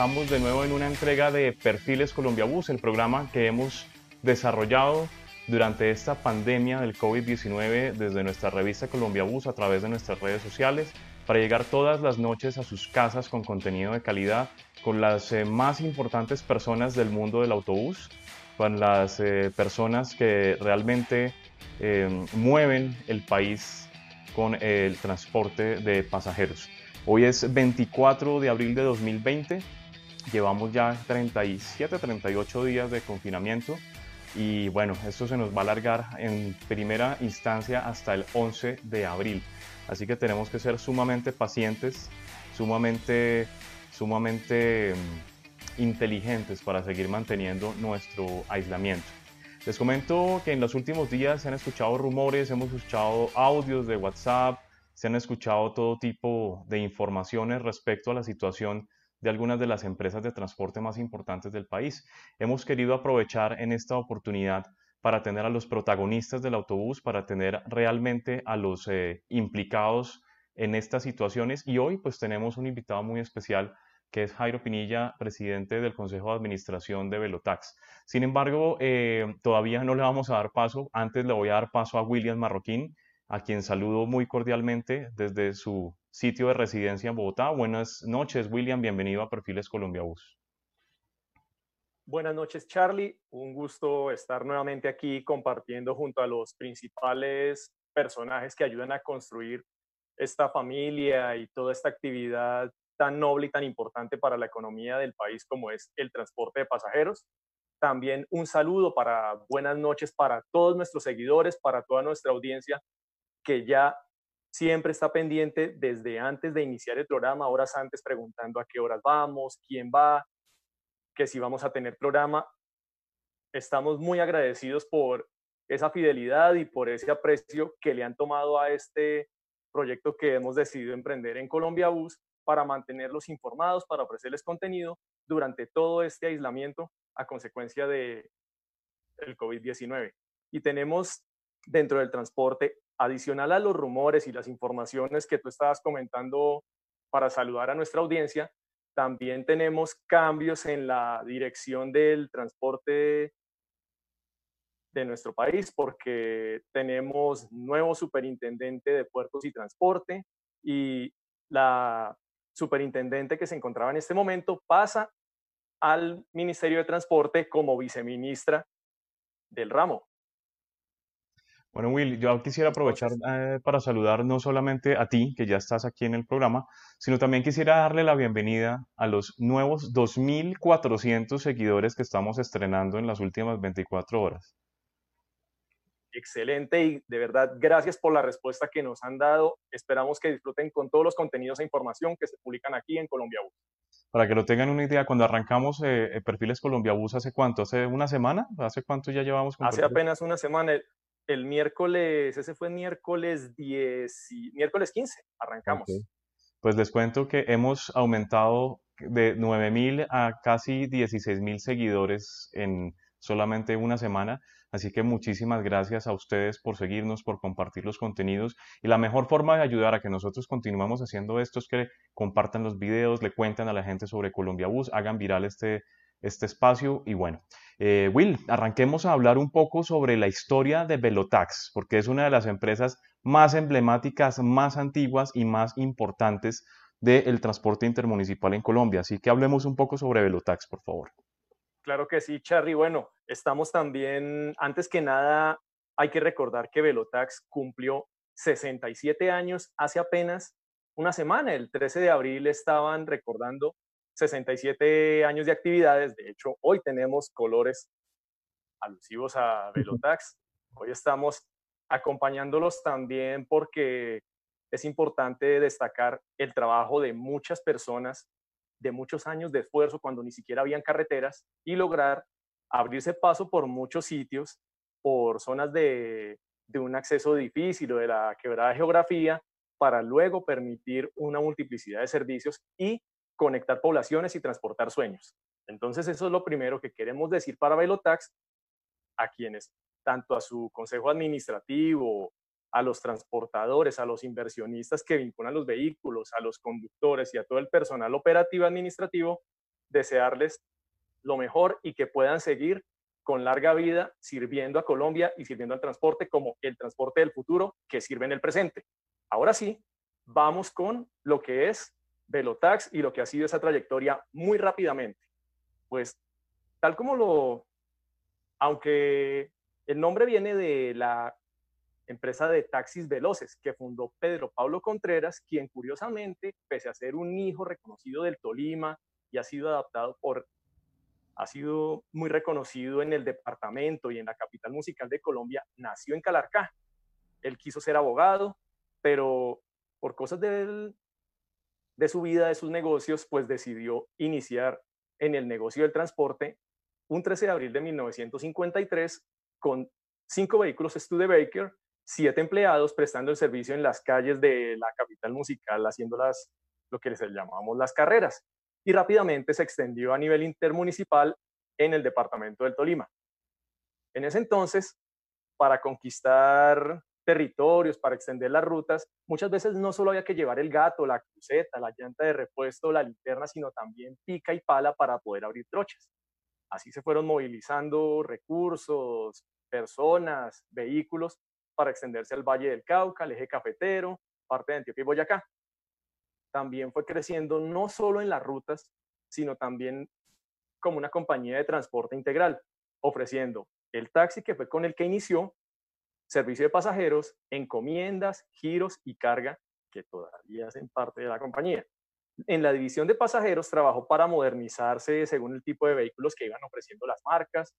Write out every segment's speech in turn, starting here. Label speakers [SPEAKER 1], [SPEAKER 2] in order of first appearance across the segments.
[SPEAKER 1] Estamos de nuevo en una entrega de Perfiles Colombia Bus, el programa que hemos desarrollado durante esta pandemia del COVID-19 desde nuestra revista Colombia Bus a través de nuestras redes sociales para llegar todas las noches a sus casas con contenido de calidad, con las eh, más importantes personas del mundo del autobús, con las eh, personas que realmente eh, mueven el país con el transporte de pasajeros. Hoy es 24 de abril de 2020, llevamos ya 37, 38 días de confinamiento y bueno, esto se nos va a alargar en primera instancia hasta el 11 de abril. Así que tenemos que ser sumamente pacientes, sumamente, sumamente mm, inteligentes para seguir manteniendo nuestro aislamiento. Les comento que en los últimos días se han escuchado rumores, hemos escuchado audios de WhatsApp, se han escuchado todo tipo de informaciones respecto a la situación de algunas de las empresas de transporte más importantes del país. Hemos querido aprovechar en esta oportunidad para tener a los protagonistas del autobús, para tener realmente a los eh, implicados en estas situaciones y hoy pues tenemos un invitado muy especial que es Jairo Pinilla, presidente del Consejo de Administración de Velotax. Sin embargo, eh, todavía no le vamos a dar paso, antes le voy a dar paso a William Marroquín, a quien saludo muy cordialmente desde su sitio de residencia en Bogotá. Buenas noches, William. Bienvenido a Perfiles Colombia Bus.
[SPEAKER 2] Buenas noches, Charlie. Un gusto estar nuevamente aquí compartiendo junto a los principales personajes que ayudan a construir esta familia y toda esta actividad tan noble y tan importante para la economía del país como es el transporte de pasajeros. También un saludo para buenas noches para todos nuestros seguidores, para toda nuestra audiencia que ya siempre está pendiente desde antes de iniciar el programa, horas antes preguntando a qué horas vamos, quién va, que si vamos a tener programa. Estamos muy agradecidos por esa fidelidad y por ese aprecio que le han tomado a este proyecto que hemos decidido emprender en Colombia Bus para mantenerlos informados, para ofrecerles contenido durante todo este aislamiento a consecuencia de el COVID-19. Y tenemos dentro del transporte adicional a los rumores y las informaciones que tú estabas comentando para saludar a nuestra audiencia, también tenemos cambios en la dirección del transporte de nuestro país porque tenemos nuevo superintendente de puertos y transporte y la superintendente que se encontraba en este momento pasa al Ministerio de Transporte como viceministra del ramo.
[SPEAKER 1] Bueno, Will, yo quisiera aprovechar eh, para saludar no solamente a ti, que ya estás aquí en el programa, sino también quisiera darle la bienvenida a los nuevos 2.400 seguidores que estamos estrenando en las últimas 24 horas.
[SPEAKER 2] Excelente y de verdad gracias por la respuesta que nos han dado. Esperamos que disfruten con todos los contenidos e información que se publican aquí en Colombia Bus.
[SPEAKER 1] Para que lo tengan una idea, cuando arrancamos eh, eh, Perfiles Colombia Bus, ¿hace cuánto? ¿Hace una semana? ¿Hace cuánto ya llevamos?
[SPEAKER 2] Con hace apenas una semana el miércoles, ese fue miércoles 10, miércoles 15, arrancamos.
[SPEAKER 1] Pues les cuento que hemos aumentado de 9.000 a casi 16.000 seguidores en solamente una semana. Así que muchísimas gracias a ustedes por seguirnos, por compartir los contenidos. Y la mejor forma de ayudar a que nosotros continuemos haciendo esto es que compartan los videos, le cuenten a la gente sobre Colombia Bus, hagan viral este, este espacio. Y bueno, eh, Will, arranquemos a hablar un poco sobre la historia de Velotax, porque es una de las empresas más emblemáticas, más antiguas y más importantes del transporte intermunicipal en Colombia. Así que hablemos un poco sobre Velotax, por favor.
[SPEAKER 2] Claro que sí, Charly. Bueno, estamos también, antes que nada, hay que recordar que Velotax cumplió 67 años hace apenas una semana. El 13 de abril estaban recordando 67 años de actividades. De hecho, hoy tenemos colores alusivos a Velotax. Hoy estamos acompañándolos también porque es importante destacar el trabajo de muchas personas, de muchos años de esfuerzo cuando ni siquiera habían carreteras y lograr abrirse paso por muchos sitios, por zonas de, de un acceso difícil o de la quebrada geografía, para luego permitir una multiplicidad de servicios y conectar poblaciones y transportar sueños. Entonces, eso es lo primero que queremos decir para Velotax a quienes, tanto a su consejo administrativo, a los transportadores, a los inversionistas que vinculan los vehículos, a los conductores y a todo el personal operativo administrativo, desearles lo mejor y que puedan seguir con larga vida sirviendo a Colombia y sirviendo al transporte como el transporte del futuro que sirve en el presente. Ahora sí, vamos con lo que es Velotax y lo que ha sido esa trayectoria muy rápidamente. Pues tal como lo, aunque el nombre viene de la empresa de taxis veloces que fundó Pedro Pablo Contreras, quien curiosamente, pese a ser un hijo reconocido del Tolima y ha sido adaptado por, ha sido muy reconocido en el departamento y en la capital musical de Colombia, nació en Calarcá. Él quiso ser abogado, pero por cosas de, de su vida, de sus negocios, pues decidió iniciar en el negocio del transporte un 13 de abril de 1953 con cinco vehículos Studebaker siete empleados prestando el servicio en las calles de la capital musical, haciendo las, lo que les llamamos las carreras. Y rápidamente se extendió a nivel intermunicipal en el departamento del Tolima. En ese entonces, para conquistar territorios, para extender las rutas, muchas veces no solo había que llevar el gato, la cruceta, la llanta de repuesto, la linterna, sino también pica y pala para poder abrir trochas. Así se fueron movilizando recursos, personas, vehículos para extenderse al Valle del Cauca, al eje cafetero, parte de Antioquia y Boyacá. También fue creciendo no solo en las rutas, sino también como una compañía de transporte integral, ofreciendo el taxi que fue con el que inició, servicio de pasajeros, encomiendas, giros y carga, que todavía hacen parte de la compañía. En la división de pasajeros trabajó para modernizarse según el tipo de vehículos que iban ofreciendo las marcas,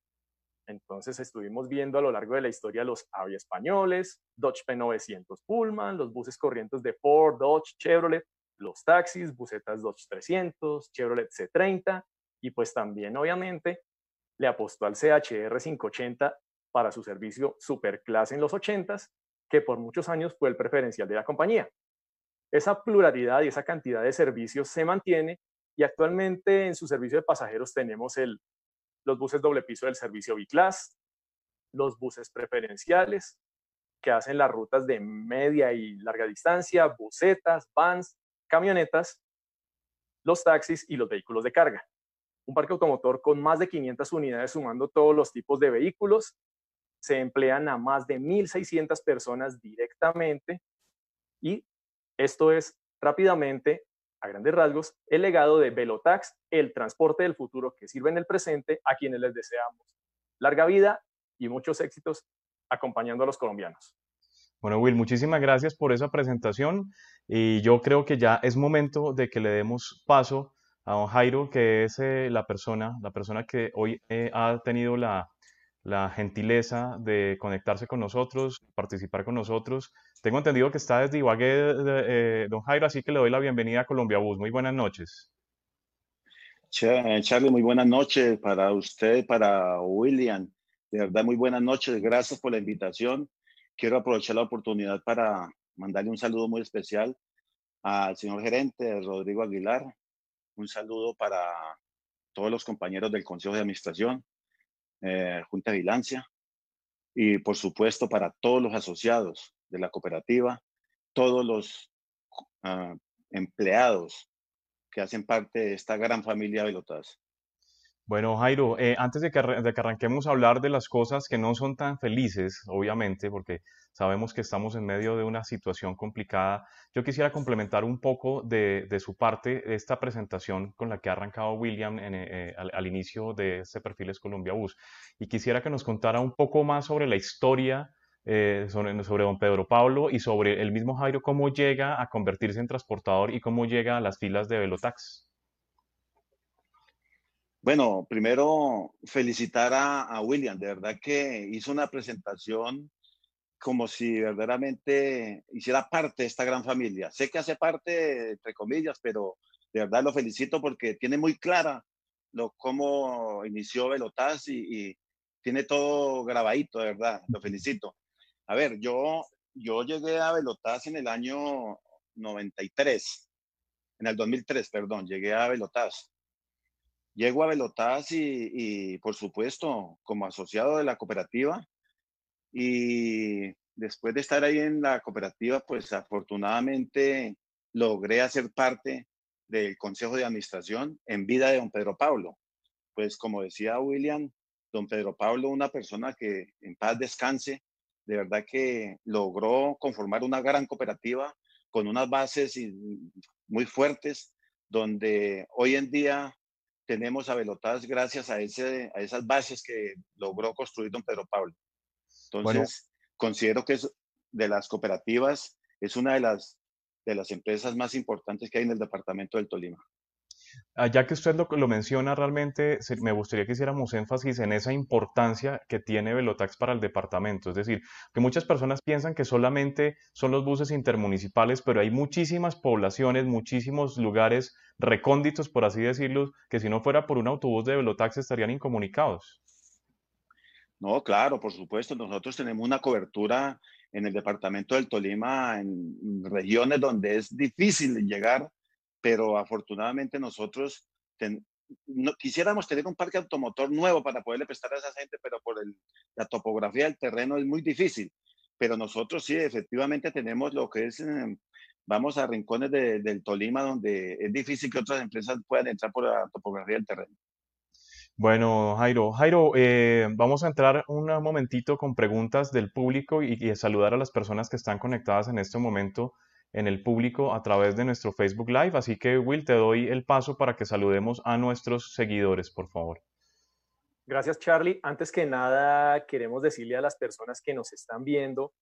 [SPEAKER 2] entonces estuvimos viendo a lo largo de la historia los Avia españoles, Dodge P900 Pullman, los buses corrientes de Ford, Dodge, Chevrolet, los taxis, busetas Dodge 300, Chevrolet C30 y pues también obviamente le apostó al CHR 580 para su servicio superclase en los 80s, que por muchos años fue el preferencial de la compañía. Esa pluralidad y esa cantidad de servicios se mantiene y actualmente en su servicio de pasajeros tenemos el los buses doble piso del servicio B-Class, los buses preferenciales que hacen las rutas de media y larga distancia, busetas, vans, camionetas, los taxis y los vehículos de carga. Un parque automotor con más de 500 unidades sumando todos los tipos de vehículos. Se emplean a más de 1.600 personas directamente y esto es rápidamente a grandes rasgos, el legado de Velotax, el transporte del futuro que sirve en el presente, a quienes les deseamos larga vida y muchos éxitos acompañando a los colombianos.
[SPEAKER 1] Bueno, Will, muchísimas gracias por esa presentación y yo creo que ya es momento de que le demos paso a don Jairo, que es eh, la persona, la persona que hoy eh, ha tenido la, la gentileza de conectarse con nosotros, participar con nosotros. Tengo entendido que está desde Ibagué, eh, don Jairo, así que le doy la bienvenida a Colombia Bus. Muy buenas noches.
[SPEAKER 3] Charlie, muy buenas noches para usted, para William. De verdad, muy buenas noches. Gracias por la invitación. Quiero aprovechar la oportunidad para mandarle un saludo muy especial al señor gerente Rodrigo Aguilar. Un saludo para todos los compañeros del Consejo de Administración, eh, Junta de Vigilancia y por supuesto para todos los asociados de la cooperativa, todos los ah, empleados que hacen parte de esta gran familia Velotas.
[SPEAKER 1] Bueno, Jairo, eh, antes de que, arranquemos a hablar de las cosas que no son tan felices, obviamente, porque sabemos que estamos en medio de una situación complicada, yo quisiera complementar un poco de, de su parte esta presentación con la que ha arrancado William eh, al, inicio de este Perfiles Colombia Bus. Y quisiera que nos contara un poco más sobre la historia eh, sobre, sobre, don Pedro Pablo y sobre el mismo Jairo, cómo llega a convertirse en transportador y cómo llega a las filas de Velotax.
[SPEAKER 3] Bueno, primero felicitar a, William, de verdad que hizo una presentación como si verdaderamente hiciera parte de esta gran familia. Sé que hace parte, entre comillas, pero de verdad lo felicito porque tiene muy clara lo, cómo inició Velotaz y, y tiene todo grabadito, de verdad, lo felicito. A ver, yo, yo llegué a Velotaz en el año 93, en el 2003, perdón, llegué a Velotaz. Llego a Velotaz y, por supuesto, como asociado de la cooperativa, y después de estar ahí en la cooperativa, pues afortunadamente logré hacer parte del Consejo de Administración en vida de don Pedro Pablo. Pues como decía William, don Pedro Pablo, una persona que en paz descanse, de verdad que logró conformar una gran cooperativa con unas bases muy fuertes, donde hoy en día tenemos a gracias a, ese, a esas bases que logró construir don Pedro Pablo. Entonces, considero que es de las cooperativas, es una de las, de las empresas más importantes que hay en el departamento del Tolima.
[SPEAKER 1] Ah, ya que usted lo, menciona, realmente me gustaría que hiciéramos énfasis en esa importancia que tiene Velotax para el departamento. Es decir, que muchas personas piensan que solamente son los buses intermunicipales, pero hay muchísimas poblaciones, muchísimos lugares recónditos, por así decirlo, que si no fuera por un autobús de Velotax estarían incomunicados.
[SPEAKER 3] No, claro, por supuesto. Nosotros tenemos una cobertura en el departamento del Tolima, en regiones donde es difícil llegar pero afortunadamente nosotros no, quisiéramos tener un parque automotor nuevo para poderle prestar a esa gente, pero por la topografía del terreno es muy difícil. Pero nosotros sí, efectivamente tenemos lo que es, em, vamos a rincones del Tolima donde es difícil que otras empresas puedan entrar por la topografía del terreno.
[SPEAKER 1] Bueno, Jairo, Jairo, eh, vamos a entrar un momentito con preguntas del público y, y saludar a las personas que están conectadas en este momento en el público a través de nuestro Facebook Live. Así que, Will, te doy el paso para que saludemos a nuestros seguidores, por favor.
[SPEAKER 2] Gracias, Charlie. Antes que nada, queremos decirle a las personas que nos están viendo,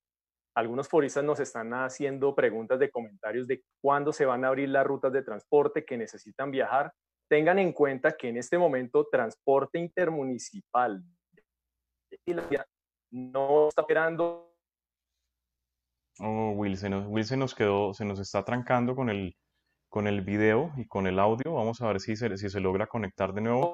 [SPEAKER 2] algunos foristas nos están haciendo preguntas de comentarios de cuándo se van a abrir las rutas de transporte que necesitan viajar. Tengan en cuenta que en este momento transporte intermunicipal no está operando
[SPEAKER 1] Oh, Will, se nos, Will se nos quedó, se nos está trancando con el, con el video y con el audio. Vamos a ver si se, si se logra conectar de nuevo.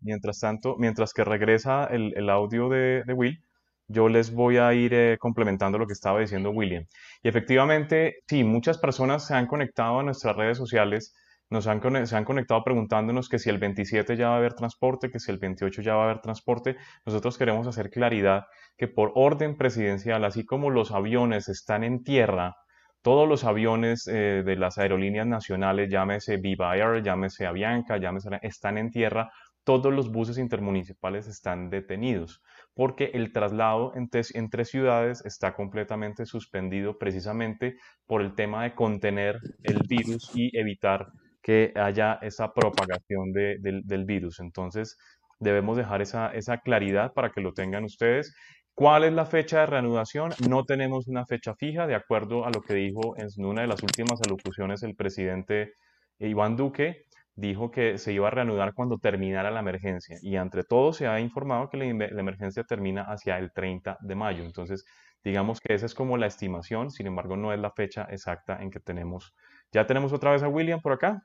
[SPEAKER 1] Mientras tanto, mientras que regresa el, el audio de, de, Will, yo les voy a ir eh, complementando lo que estaba diciendo William. Y efectivamente, sí, muchas personas se han conectado a nuestras redes sociales nos han, se han conectado preguntándonos que si el 27 ya va a haber transporte, que si el 28 ya va a haber transporte. Nosotros queremos hacer claridad que por orden presidencial, así como los aviones están en tierra, todos los aviones eh, de las aerolíneas nacionales, llámese Viva Air, llámese Avianca, llámese, están en tierra, todos los buses intermunicipales están detenidos, porque el traslado entre, entre, ciudades está completamente suspendido precisamente por el tema de contener el virus y evitar que haya esa propagación del virus. Entonces, debemos dejar esa, esa claridad para que lo tengan ustedes. ¿Cuál es la fecha de reanudación? No tenemos una fecha fija, de acuerdo a lo que dijo en una de las últimas alocuciones el presidente Iván Duque, dijo que se iba a reanudar cuando terminara la emergencia y entre todos se ha informado que la, la, emergencia termina hacia el 30 de mayo. Entonces, digamos que esa es como la estimación, sin embargo, no es la fecha exacta en que tenemos. ¿Ya tenemos otra vez a William por acá?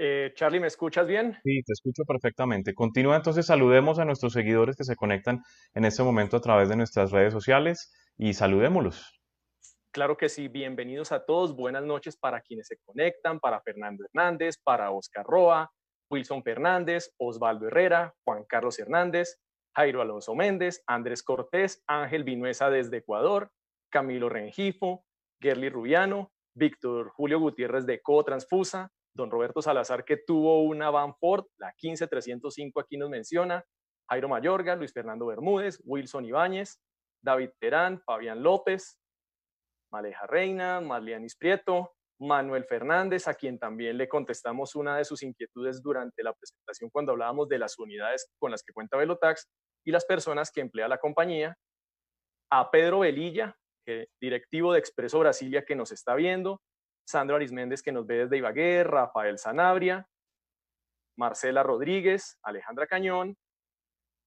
[SPEAKER 2] Eh, Charlie, ¿me escuchas bien?
[SPEAKER 1] Sí, te escucho perfectamente. Continúa entonces, saludemos a nuestros seguidores que se conectan en este momento a través de nuestras redes sociales y saludémoslos.
[SPEAKER 2] Claro que sí, bienvenidos a todos, buenas noches para quienes se conectan, para Fernando Hernández, para Oscar Roa, Wilson Fernández, Osvaldo Herrera, Juan Carlos Hernández, Jairo Alonso Méndez, Andrés Cortés, Ángel Vinuesa desde Ecuador, Camilo Rengifo, Gerly Rubiano, Víctor Julio Gutiérrez de Co Transfusa, don Roberto Salazar, que tuvo una Van Ford, la 15305 aquí nos menciona, Jairo Mayorga, Luis Fernando Bermúdez, Wilson Ibáñez, David Terán, Fabián López, Maleja Reina, Marlianis Prieto, Manuel Fernández, a quien también le contestamos una de sus inquietudes durante la presentación cuando hablábamos de las unidades con las que cuenta Velotax y las personas que emplea la compañía, a Pedro Velilla, directivo de Expreso Brasilia que nos está viendo, Sandro Arisméndez, que nos ve desde Ibagué, Rafael Sanabria, Marcela Rodríguez, Alejandra Cañón,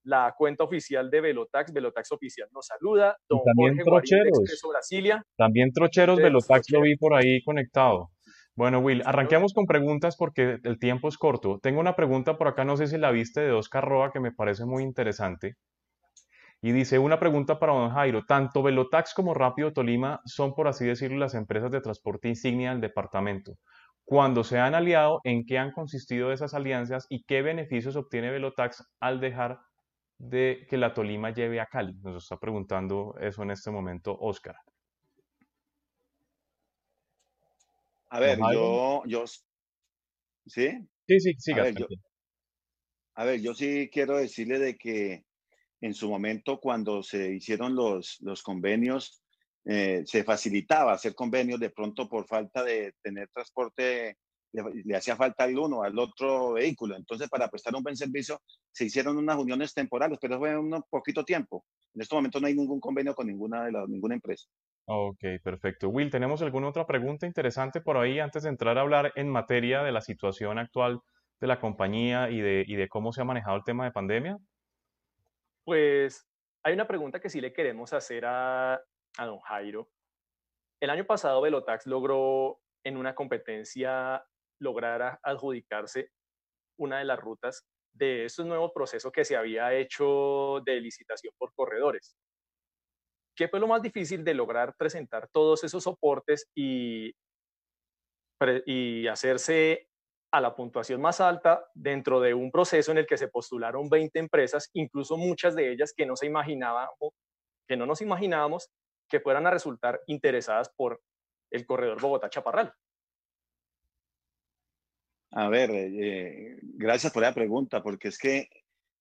[SPEAKER 2] la cuenta oficial de Velotax, Velotax Oficial nos saluda,
[SPEAKER 1] don también Jorge Trocheros, Brasilia. También Trocheros Velotax lo vi por ahí conectado. Bueno, Will, arranquemos con preguntas porque el tiempo es corto. Tengo una pregunta por acá, no sé si la viste, de Oscar Roa, que me parece muy interesante. Y dice una pregunta para don Jairo, tanto Velotax como Rápido Tolima son, por así decirlo, las empresas de transporte insignia del departamento. Cuando se han aliado, ¿en qué han consistido esas alianzas y qué beneficios obtiene Velotax al dejar de que la Tolima lleve a Cali? Nos está preguntando eso en este momento Oscar.
[SPEAKER 3] A ver, yo, yo, ¿sí?
[SPEAKER 1] Sí, sí, sí.
[SPEAKER 3] A ver, yo, a ver, yo sí quiero decirle de que en su momento cuando se hicieron los, los convenios, eh, se facilitaba hacer convenios de pronto por falta de tener transporte, le, hacía falta al uno, al otro vehículo. Entonces, para prestar un buen servicio, se hicieron unas uniones temporales, pero fue un poquito tiempo. En este momento no hay ningún convenio con ninguna, de ninguna empresa.
[SPEAKER 1] Ok, perfecto. Will, ¿tenemos alguna otra pregunta interesante por ahí antes de entrar a hablar en materia de la situación actual de la compañía y de, y de cómo se ha manejado el tema de pandemia?
[SPEAKER 2] Pues hay una pregunta que sí le queremos hacer a, a don Jairo. El año pasado Velotax logró en una competencia lograr adjudicarse una de las rutas de estos nuevos procesos que se había hecho de licitación por corredores. ¿Qué fue lo más difícil de lograr presentar todos esos soportes y, y hacerse a la puntuación más alta dentro de un proceso en el que se postularon 20 empresas, incluso muchas de ellas que no se imaginábamos, que no nos imaginábamos que fueran a resultar interesadas por el corredor Bogotá-Chaparral.
[SPEAKER 3] A ver, eh, gracias por la pregunta, porque es que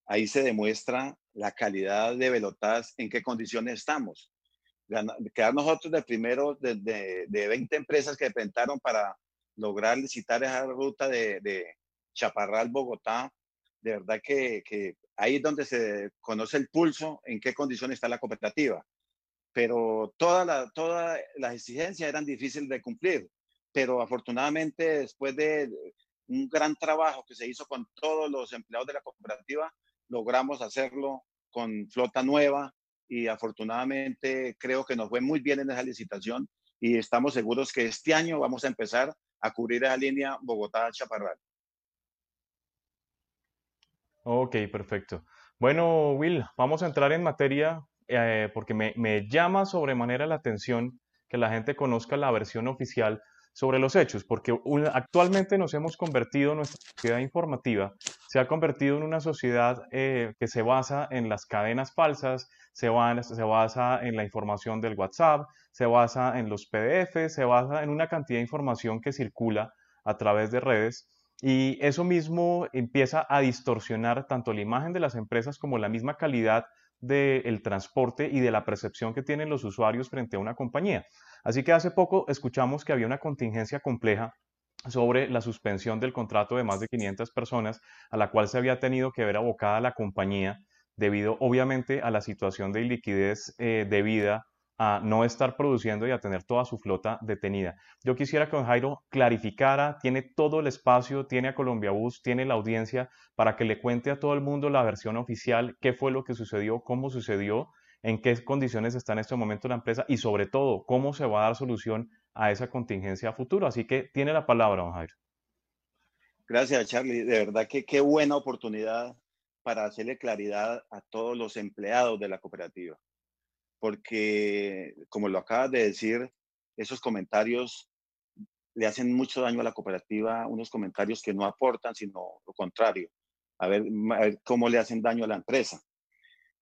[SPEAKER 3] ahí se demuestra la calidad de Velotas, en qué condiciones estamos. Quedar nosotros de primero de, de, 20 empresas que presentaron para lograr licitar esa ruta de, Chaparral, Bogotá, de verdad que, que, ahí es donde se conoce el pulso, en qué condiciones está la cooperativa. Pero todas la, toda las exigencias eran difíciles de cumplir, pero afortunadamente después de un gran trabajo que se hizo con todos los empleados de la cooperativa, logramos hacerlo con flota nueva y afortunadamente creo que nos fue muy bien en esa licitación y estamos seguros que este año vamos a empezar a cubrir esa línea Bogotá-Chaparral.
[SPEAKER 1] Ok, perfecto. Bueno, Will, vamos a entrar en materia eh, porque me, me llama sobremanera la atención que la gente conozca la versión oficial sobre los hechos, porque actualmente nos hemos convertido, nuestra sociedad informativa se ha convertido en una sociedad eh, que se basa en las cadenas falsas, se, se basa en la información del WhatsApp, se basa en los PDF, se basa en una cantidad de información que circula a través de redes y eso mismo empieza a distorsionar tanto la imagen de las empresas como la misma calidad del transporte y de la percepción que tienen los usuarios frente a una compañía. Así que hace poco escuchamos que había una contingencia compleja sobre la suspensión del contrato de más de 500 personas a la cual se había tenido que ver abocada la compañía debido obviamente a la situación de iliquidez eh, debida a no estar produciendo y a tener toda su flota detenida. Yo quisiera que don Jairo clarificara, tiene todo el espacio, tiene a Colombia Bus, tiene la audiencia para que le cuente a todo el mundo la versión oficial, qué fue lo que sucedió, cómo sucedió en qué condiciones está en este momento la empresa y sobre todo cómo se va a dar solución a esa contingencia futura. Así que tiene la palabra, don Jairo.
[SPEAKER 3] Gracias, Charlie. De verdad que qué buena oportunidad para hacerle claridad a todos los empleados de la cooperativa. Porque, como lo acabas de decir, esos comentarios le hacen mucho daño a la cooperativa, unos comentarios que no aportan, sino lo contrario. A ver, a ver cómo le hacen daño a la empresa.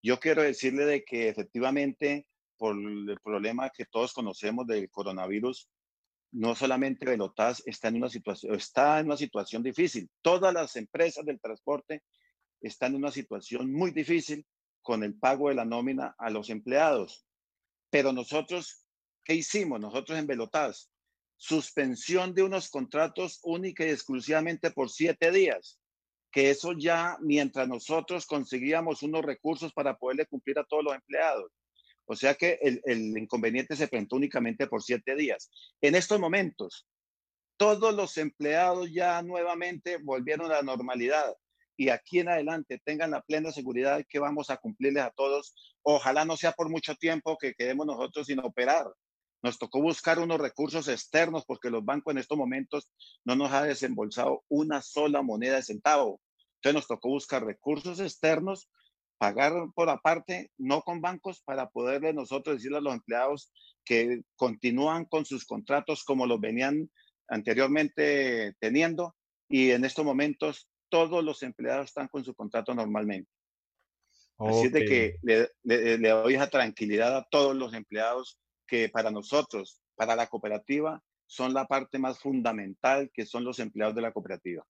[SPEAKER 3] Yo quiero decirle de que efectivamente, por el problema que todos conocemos del coronavirus, no solamente Velotas está en una situación, está en una situación difícil. Todas las empresas del transporte están en una situación muy difícil con el pago de la nómina a los empleados. Pero nosotros, ¿qué hicimos? Nosotros en Velotas, suspensión de unos contratos única y exclusivamente por siete días que eso ya mientras nosotros conseguíamos unos recursos para poderle cumplir a todos los empleados. O sea que el, el inconveniente se presentó únicamente por siete días. En estos momentos, todos los empleados ya nuevamente volvieron a la normalidad y aquí en adelante tengan la plena seguridad que vamos a cumplirles a todos. Ojalá no sea por mucho tiempo que quedemos nosotros sin operar. Nos tocó buscar unos recursos externos porque los bancos en estos momentos no nos ha desembolsado una sola moneda de centavo. Entonces nos tocó buscar recursos externos, pagar por aparte, no con bancos, para poderle nosotros decirle a los empleados que continúan con sus contratos como los venían anteriormente teniendo y en estos momentos todos los empleados están con su contrato normalmente. Así es de que le, le doy esa tranquilidad a todos los empleados que para nosotros, para la cooperativa, son la parte más fundamental que son los empleados de la cooperativa.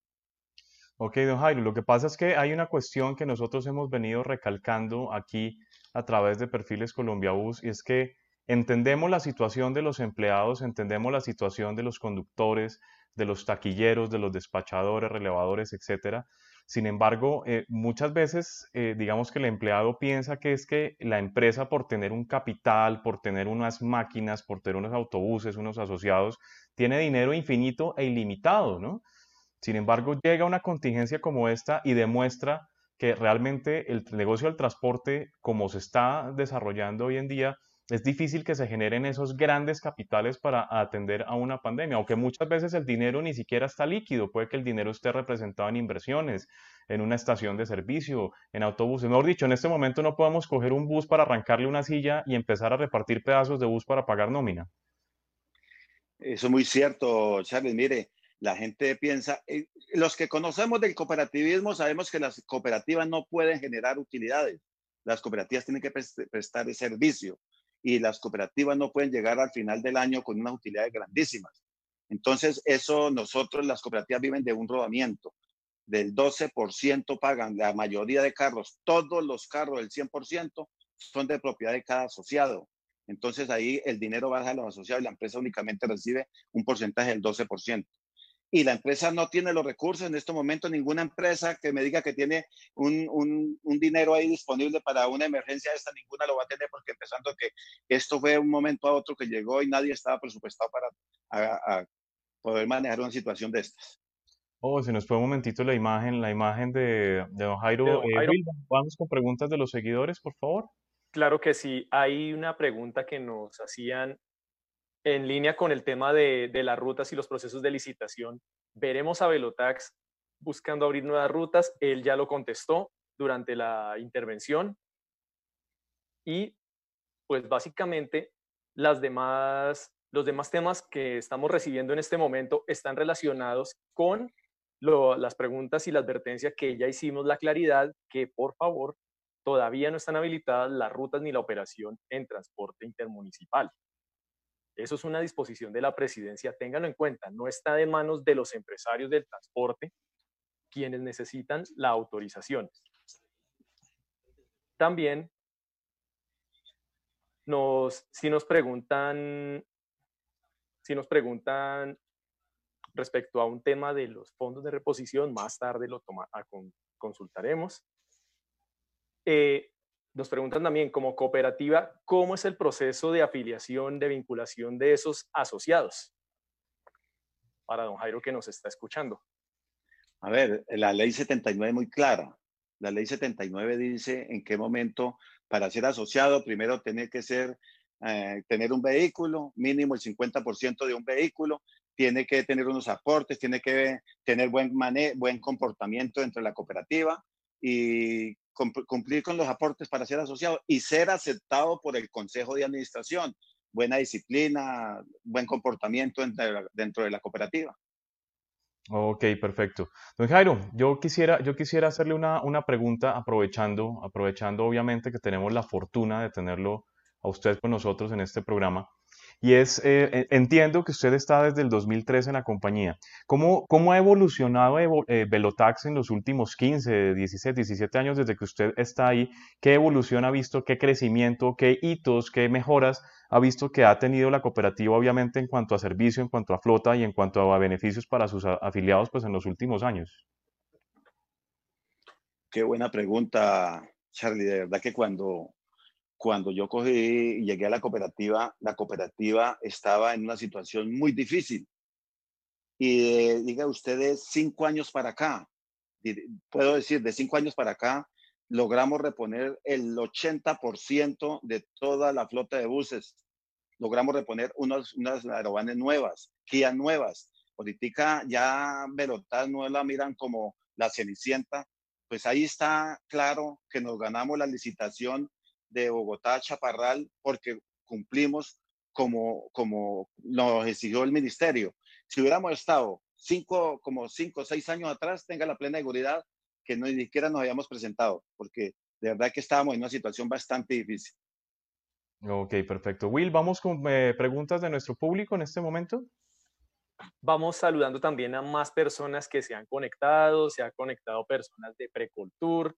[SPEAKER 1] Ok, don Jairo, lo que pasa es que hay una cuestión que nosotros hemos venido recalcando aquí a través de Perfiles Colombia Bus y es que entendemos la situación de los empleados, entendemos la situación de los conductores, de los taquilleros, de los despachadores, relevadores, etcétera. Sin embargo, eh, muchas veces, eh, digamos que el empleado piensa que es que la empresa por tener un capital, por tener unas máquinas, por tener unos autobuses, unos asociados, tiene dinero infinito e ilimitado, ¿no? Sin embargo, llega una contingencia como esta y demuestra que realmente el negocio del transporte, como se está desarrollando hoy en día, es difícil que se generen esos grandes capitales para atender a una pandemia, aunque muchas veces el dinero ni siquiera está líquido, puede que el dinero esté representado en inversiones, en una estación de servicio, en autobuses. Mejor dicho, en este momento no podemos coger un bus para arrancarle una silla y empezar a repartir pedazos de bus para pagar nómina.
[SPEAKER 3] Eso es muy cierto, Charles. Mire, la gente piensa, eh, los que conocemos del cooperativismo sabemos que las cooperativas no pueden generar utilidades. Las cooperativas tienen que prestar servicio y las cooperativas no pueden llegar al final del año con unas utilidades grandísimas. Entonces, eso nosotros, las cooperativas viven de un rodamiento. Del 12% pagan la mayoría de carros, todos los carros del 100% son de propiedad de cada asociado. Entonces ahí el dinero baja a los asociados y la empresa únicamente recibe un porcentaje del 12% y la empresa no tiene los recursos en este momento, ninguna empresa que me diga que tiene un, dinero ahí disponible para una emergencia esta, ninguna lo va a tener porque empezando que esto fue un momento a otro que llegó y nadie estaba presupuestado para poder manejar una situación de estas.
[SPEAKER 1] Oh, si nos fue un momentito la imagen, la imagen de, de don Jairo. Eh, vamos con preguntas de los seguidores, por favor.
[SPEAKER 2] Claro que sí. Hay una pregunta que nos hacían en línea con el tema de, las rutas y los procesos de licitación, veremos a Velotax buscando abrir nuevas rutas. Él ya lo contestó durante la intervención. Y pues básicamente las demás, los demás temas que estamos recibiendo en este momento están relacionados con las preguntas y la advertencia que ya hicimos, la claridad que por favor todavía no están habilitadas las rutas ni la operación en transporte intermunicipal. Eso es una disposición de la presidencia, ténganlo en cuenta, no está de manos de los empresarios del transporte quienes necesitan la autorización. También, nos, si nos preguntan, si nos preguntan respecto a un tema de los fondos de reposición, más tarde lo toma, consultaremos. Eh, nos preguntan también, como cooperativa, ¿cómo es el proceso de afiliación, de vinculación de esos asociados? Para don Jairo que nos está escuchando.
[SPEAKER 3] A ver, la ley 79 es muy clara. La ley 79 dice en qué momento para ser asociado primero tiene que ser, eh, tener un vehículo, mínimo el 50% de un vehículo, tiene que tener unos aportes, tiene que tener buen, buen comportamiento entre la cooperativa y cumplir con los aportes para ser asociado y ser aceptado por el Consejo de Administración. Buena disciplina, buen comportamiento dentro de la cooperativa.
[SPEAKER 1] Ok, perfecto. Don Jairo, yo quisiera, yo quisiera hacerle una, una pregunta aprovechando, aprovechando obviamente que tenemos la fortuna de tenerlo a usted con nosotros en este programa. Y es, eh, entiendo que usted está desde el 2003 en la compañía. ¿Cómo, cómo ha evolucionado eh, Velotax en los últimos 15, 16, 17 años desde que usted está ahí? ¿Qué evolución ha visto? ¿Qué crecimiento? ¿Qué hitos? ¿Qué mejoras ha visto que ha tenido la cooperativa, obviamente, en cuanto a servicio, en cuanto a flota y en cuanto a beneficios para sus afiliados pues, en los últimos años?
[SPEAKER 3] Qué buena pregunta, Charlie. De verdad que cuando cuando yo cogí y llegué a la cooperativa, la cooperativa estaba en una situación muy difícil. Y diga ustedes, cinco años para acá, puedo decir, de cinco años para acá, logramos reponer el 80% de toda la flota de buses. Logramos reponer unos, unas aerobanes nuevas, Kia nuevas. Política ya Velotas no la miran como la cenicienta. Pues ahí está claro que nos ganamos la licitación de Bogotá Chaparral porque cumplimos como, como nos exigió el ministerio. Si hubiéramos estado cinco, como cinco o seis años atrás, tenga la plena seguridad que no, ni siquiera nos habíamos presentado, porque de verdad que estábamos en una situación bastante difícil.
[SPEAKER 1] Ok, perfecto. Will, vamos con eh, preguntas de nuestro público en este momento.
[SPEAKER 2] Vamos saludando también a más personas que se han conectado, se han conectado personas de Precultur,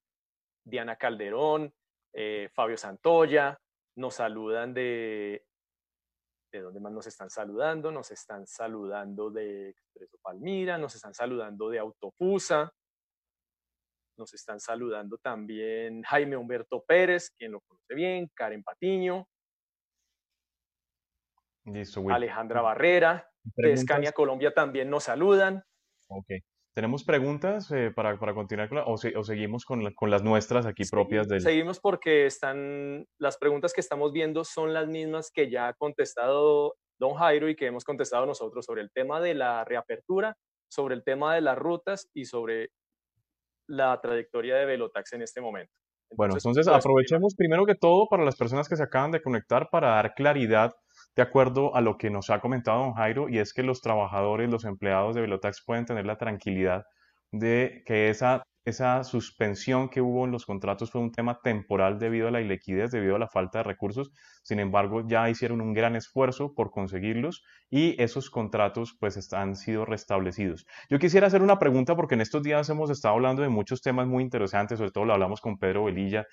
[SPEAKER 2] Diana Calderón, eh, Fabio Santoya, nos saludan de... ¿De dónde más nos están saludando? Nos están saludando de Expreso Palmira, nos están saludando de Autofusa, nos están saludando también Jaime Humberto Pérez, quien lo conoce bien, Karen Patiño, Alejandra Barrera, de Escania Colombia también nos saludan.
[SPEAKER 1] Ok. ¿Tenemos preguntas eh, para, para, continuar con o, seguimos con, con, las nuestras aquí propias del...
[SPEAKER 2] Seguimos porque están, las preguntas que estamos viendo son las mismas que ya ha contestado don Jairo y que hemos contestado nosotros sobre el tema de la reapertura, sobre el tema de las rutas y sobre la trayectoria de Velotax en este momento.
[SPEAKER 1] bueno, entonces aprovechemos primero que todo para las personas que se acaban de conectar para dar claridad de acuerdo a lo que nos ha comentado don Jairo, y es que los trabajadores, los empleados de Velotax pueden tener la tranquilidad de que esa, esa suspensión que hubo en los contratos fue un tema temporal debido a la iliquidez, debido a la falta de recursos. Sin embargo, ya hicieron un gran esfuerzo por conseguirlos y esos contratos pues han sido restablecidos. Yo quisiera hacer una pregunta porque en estos días hemos estado hablando de muchos temas muy interesantes, sobre todo lo hablamos con Pedro Velilla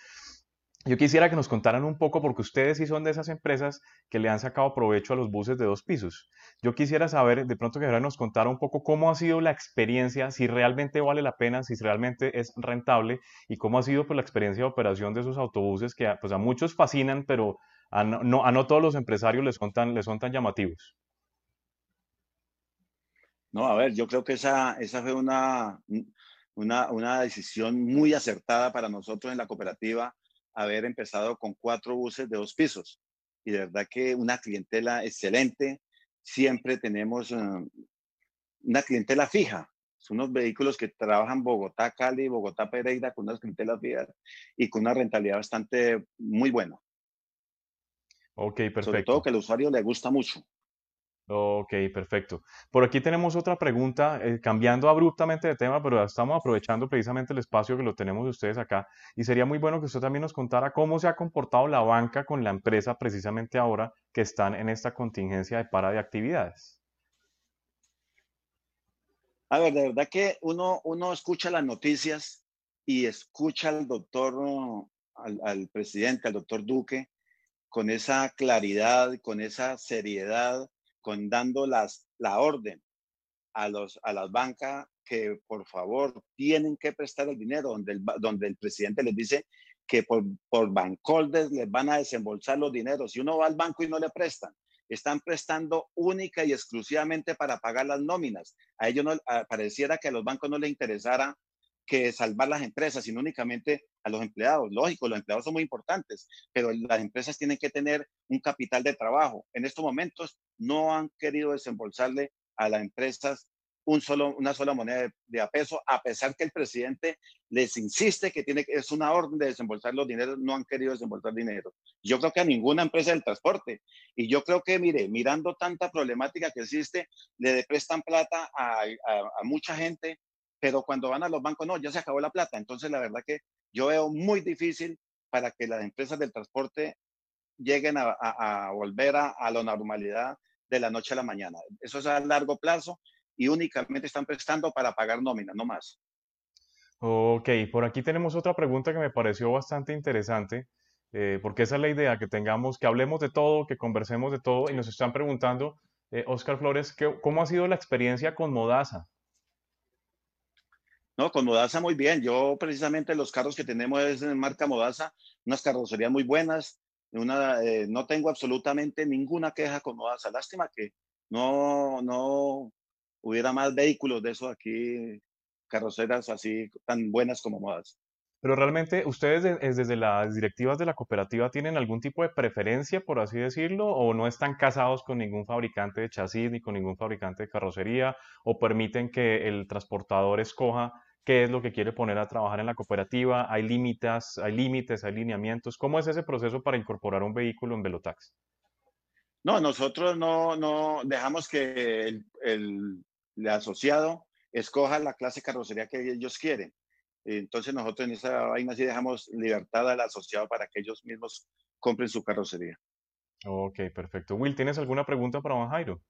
[SPEAKER 1] yo quisiera que nos contaran un poco, porque ustedes sí son de esas empresas que le han sacado provecho a los buses de dos pisos. Yo quisiera saber, de pronto que ahora nos contara un poco cómo ha sido la experiencia, si realmente vale la pena, si realmente es rentable y cómo ha sido pues, la experiencia de operación de esos autobuses que pues, a muchos fascinan, pero a no, a no todos los empresarios les son, tan, les son tan llamativos.
[SPEAKER 3] No, a ver, yo creo que esa, esa fue una, una, una decisión muy acertada para nosotros en la cooperativa haber empezado con cuatro buses de dos pisos. Y de verdad que una clientela excelente. Siempre tenemos eh, una clientela fija. Son unos vehículos que trabajan Bogotá, Cali, Bogotá, Pereira con unas clientelas fijas y con una rentabilidad bastante muy buena.
[SPEAKER 1] Ok, perfecto.
[SPEAKER 3] Sobre todo que al usuario le gusta mucho.
[SPEAKER 1] Ok, perfecto. Por aquí tenemos otra pregunta, eh, cambiando abruptamente de tema, pero estamos aprovechando precisamente el espacio que lo tenemos de ustedes acá. Y sería muy bueno que usted también nos contara cómo se ha comportado la banca con la empresa precisamente ahora que están en esta contingencia de para de actividades.
[SPEAKER 3] A ver, de verdad que uno, uno escucha las noticias y escucha al doctor, al presidente, al doctor Duque, con esa claridad, con esa seriedad con dando las, la orden a, los, a las bancas que por favor tienen que prestar el dinero, donde el, donde el presidente les dice que por, por bancoldes les van a desembolsar los dineros. Si uno va al banco y no le prestan, están prestando única y exclusivamente para pagar las nóminas. A ellos no pareciera que a los bancos no les interesara que salvar las empresas, sino únicamente a los empleados. Lógico, los empleados son muy importantes, pero las empresas tienen que tener un capital de trabajo. En estos momentos no han querido desembolsarle a las empresas un solo, una sola moneda de, a peso, a pesar que el presidente les insiste que tiene, es una orden de desembolsar los dineros, no han querido desembolsar dinero. Yo creo que a ninguna empresa del transporte. Y yo creo que, mire, mirando tanta problemática que existe, le prestan plata a mucha gente pero cuando van a los bancos, no, ya se acabó la plata. Entonces, la verdad que yo veo muy difícil para que las empresas del transporte lleguen a, volver a, la normalidad de la noche a la mañana. Eso es a largo plazo y únicamente están prestando para pagar nómina, no más.
[SPEAKER 1] Ok, por aquí tenemos otra pregunta que me pareció bastante interesante, eh, porque esa es la idea, que tengamos, que hablemos de todo, que conversemos de todo, y nos están preguntando, eh, Oscar Flores, ¿cómo ha sido la experiencia con Modasa?
[SPEAKER 3] No, con Modasa muy bien. Yo precisamente los carros que tenemos es en marca Modasa, unas carrocerías muy buenas. Una, eh, no tengo absolutamente ninguna queja con Modasa. Lástima que no, no hubiera más vehículos de esos aquí, carroceras así tan buenas como Modasa.
[SPEAKER 1] Pero realmente ustedes desde las directivas de la cooperativa tienen algún tipo de preferencia, por así decirlo, o no están casados con ningún fabricante de chasis ni con ningún fabricante de carrocería, o permiten que el transportador escoja qué es lo que quiere poner a trabajar en la cooperativa, hay límites, hay límites, hay lineamientos. ¿Cómo es ese proceso para incorporar un vehículo en Velotax?
[SPEAKER 3] No, nosotros no, no dejamos que el, asociado escoja la clase de carrocería que ellos quieren. Entonces nosotros en esa vaina sí dejamos libertad al asociado para que ellos mismos compren su carrocería.
[SPEAKER 1] Ok, perfecto. Will, ¿tienes alguna pregunta para Juan Jairo?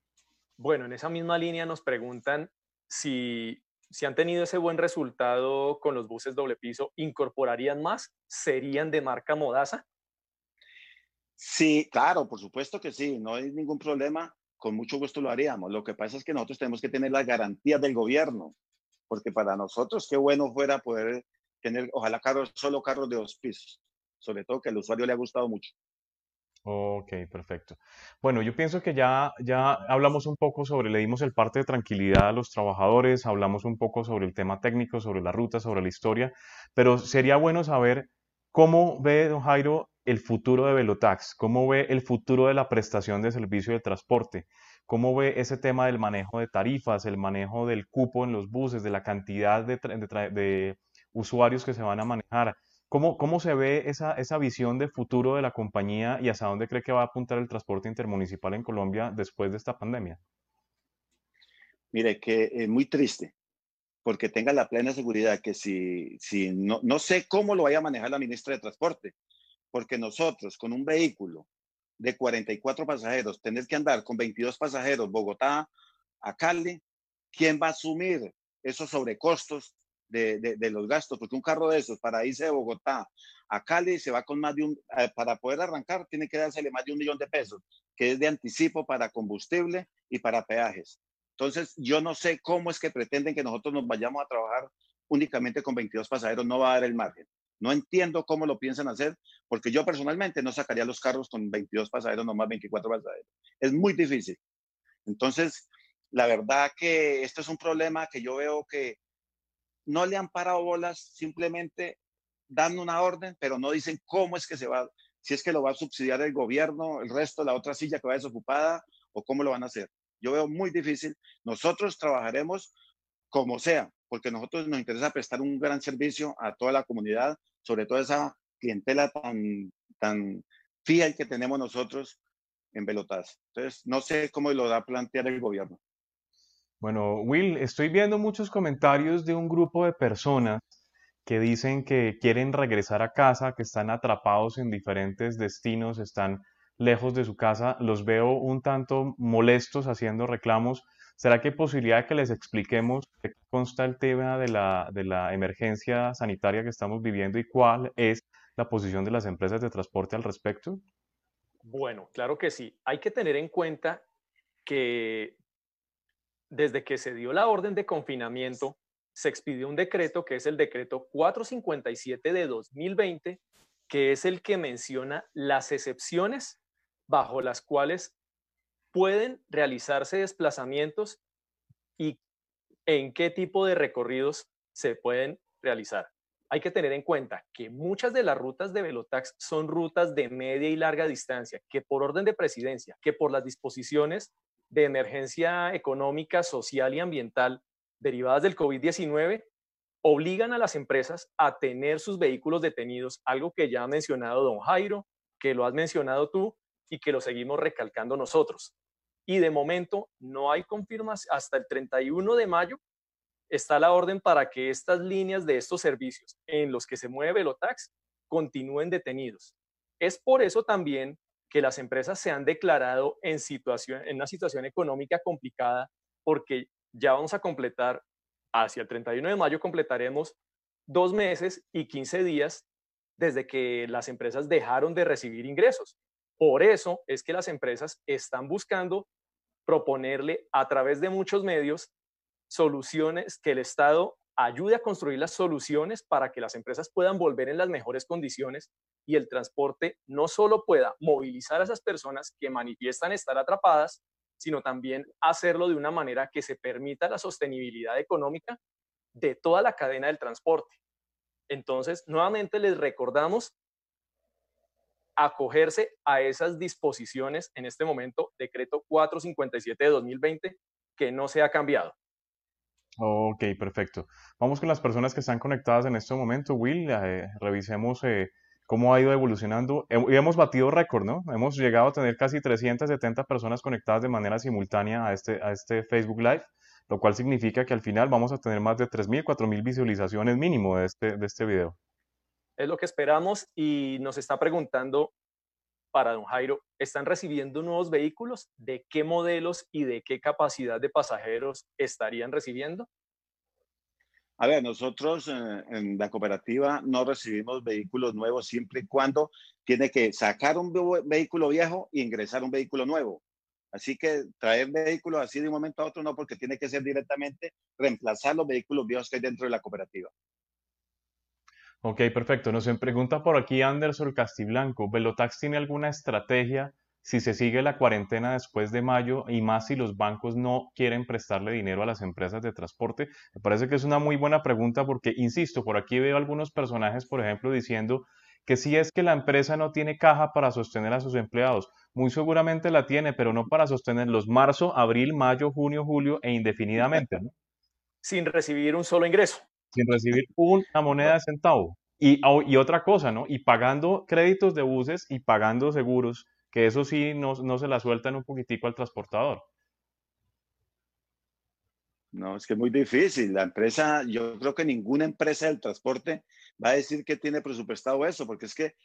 [SPEAKER 2] Bueno, en esa misma línea nos preguntan si, si han tenido ese buen resultado con los buses doble piso, ¿incorporarían más? ¿Serían de marca Modaza?
[SPEAKER 3] Sí, claro, por supuesto que sí, no hay ningún problema, con mucho gusto lo haríamos. Lo que pasa es que nosotros tenemos que tener las garantías del gobierno, porque para nosotros qué bueno fuera poder tener, ojalá carros, solo carros de dos pisos, sobre todo que al usuario le ha gustado mucho.
[SPEAKER 1] Ok, perfecto. Bueno, yo pienso que ya, ya hablamos un poco sobre, le dimos el parte de tranquilidad a los trabajadores, hablamos un poco sobre el tema técnico, sobre la ruta, sobre la historia, pero sería bueno saber cómo ve, don Jairo, el futuro de Velotax, cómo ve el futuro de la prestación de servicio de transporte, cómo ve ese tema del manejo de tarifas, el manejo del cupo en los buses, de la cantidad de, de usuarios que se van a manejar. ¿Cómo, ¿Cómo, se ve esa, esa, visión de futuro de la compañía y hasta dónde cree que va a apuntar el transporte intermunicipal en Colombia después de esta pandemia?
[SPEAKER 3] Mire, que es muy triste, porque tenga la plena seguridad que si, si no, no sé cómo lo vaya a manejar la ministra de Transporte, porque nosotros con un vehículo de 44 pasajeros, tener que andar con 22 pasajeros Bogotá a Cali, ¿quién va a asumir esos sobrecostos de, los gastos, porque un carro de esos para irse de Bogotá a Cali se va con más de un, eh, para poder arrancar tiene que dársele más de un millón de pesos, que es de anticipo para combustible y para peajes. Entonces, yo no sé cómo es que pretenden que nosotros nos vayamos a trabajar únicamente con 22 pasajeros, no va a dar el margen. No entiendo cómo lo piensan hacer, porque yo personalmente no sacaría los carros con 22 pasajeros, nomás 24 pasajeros. Es muy difícil. Entonces, la verdad que esto es un problema que yo veo que no le han parado bolas, simplemente dan una orden, pero no dicen cómo es que se va, si es que lo va a subsidiar el gobierno, el resto, la otra silla que va desocupada, o cómo lo van a hacer. Yo veo muy difícil. Nosotros trabajaremos como sea, porque nosotros nos interesa prestar un gran servicio a toda la comunidad, sobre todo esa clientela tan, tan fiel que tenemos nosotros en Velotas. Entonces, no sé cómo lo va a plantear el gobierno.
[SPEAKER 1] Bueno, Will, estoy viendo muchos comentarios de un grupo de personas que dicen que quieren regresar a casa, que están atrapados en diferentes destinos, están lejos de su casa. Los veo un tanto molestos haciendo reclamos. ¿Será que posibilidad de que les expliquemos qué consta el tema de la, de la emergencia sanitaria que estamos viviendo y cuál es la posición de las empresas de transporte al respecto?
[SPEAKER 2] Bueno, claro que sí. Hay que tener en cuenta que desde que se dio la orden de confinamiento, se expidió un decreto que es el decreto 457 de 2020, que es el que menciona las excepciones bajo las cuales pueden realizarse desplazamientos y en qué tipo de recorridos se pueden realizar. Hay que tener en cuenta que muchas de las rutas de Velotax son rutas de media y larga distancia, que por orden de presidencia, que por las disposiciones de emergencia económica, social y ambiental derivadas del COVID-19 obligan a las empresas a tener sus vehículos detenidos, algo que ya ha mencionado don Jairo, que lo has mencionado tú y que lo seguimos recalcando nosotros. Y de momento no hay confirmación, hasta el 31 de mayo está la orden para que estas líneas de estos servicios en los que se mueve Velotax continúen detenidos. Es por eso también que las empresas se han declarado en, situación, en una situación económica complicada porque ya vamos a completar, hacia el 31 de mayo completaremos dos meses y 15 días desde que las empresas dejaron de recibir ingresos. Por eso es que las empresas están buscando proponerle a través de muchos medios soluciones que el Estado ayude a construir las soluciones para que las empresas puedan volver en las mejores condiciones y el transporte no solo pueda movilizar a esas personas que manifiestan estar atrapadas, sino también hacerlo de una manera que se permita la sostenibilidad económica de toda la cadena del transporte. Entonces, nuevamente les recordamos acogerse a esas disposiciones en este momento, decreto 457 de 2020, que no se ha cambiado.
[SPEAKER 1] Ok, perfecto. Vamos con las personas que están conectadas en este momento. Will, eh, revisemos eh, cómo ha ido evolucionando. Y hemos batido récord, ¿no? Hemos llegado a tener casi 370 personas conectadas de manera simultánea a este, a este Facebook Live. lo cual significa que al final vamos a tener más de 3.000, 4.000 visualizaciones mínimo de este, de este video.
[SPEAKER 2] Es lo que esperamos y nos está preguntando para don Jairo, ¿están recibiendo nuevos vehículos? ¿De qué modelos y de qué capacidad de pasajeros estarían recibiendo?
[SPEAKER 3] A ver, nosotros eh, en la cooperativa no recibimos vehículos nuevos siempre y cuando tiene que sacar un vehículo viejo e ingresar un vehículo nuevo. Así que traer vehículos así de un momento a otro no, porque tiene que ser directamente reemplazar los vehículos viejos que hay dentro de la cooperativa.
[SPEAKER 1] Ok, perfecto. Nos pregunta por aquí Anderson Castiblanco, ¿Velotax tiene alguna estrategia si se sigue la cuarentena después de mayo y más si los bancos no quieren prestarle dinero a las empresas de transporte? Me parece que es una muy buena pregunta porque, insisto, por aquí veo algunos personajes, por ejemplo, diciendo que si es que la empresa no tiene caja para sostener a sus empleados, muy seguramente la tiene, pero no para sostenerlos marzo, abril, mayo, junio, julio e indefinidamente.
[SPEAKER 2] Sin recibir un solo ingreso.
[SPEAKER 1] Sin recibir una moneda de centavo. Y, otra cosa, ¿no? Y pagando créditos de buses y pagando seguros que eso sí no, se la sueltan un poquitico al transportador.
[SPEAKER 3] No, es que es muy difícil. La empresa, yo creo que ninguna empresa del transporte va a decir que tiene presupuestado eso, porque es que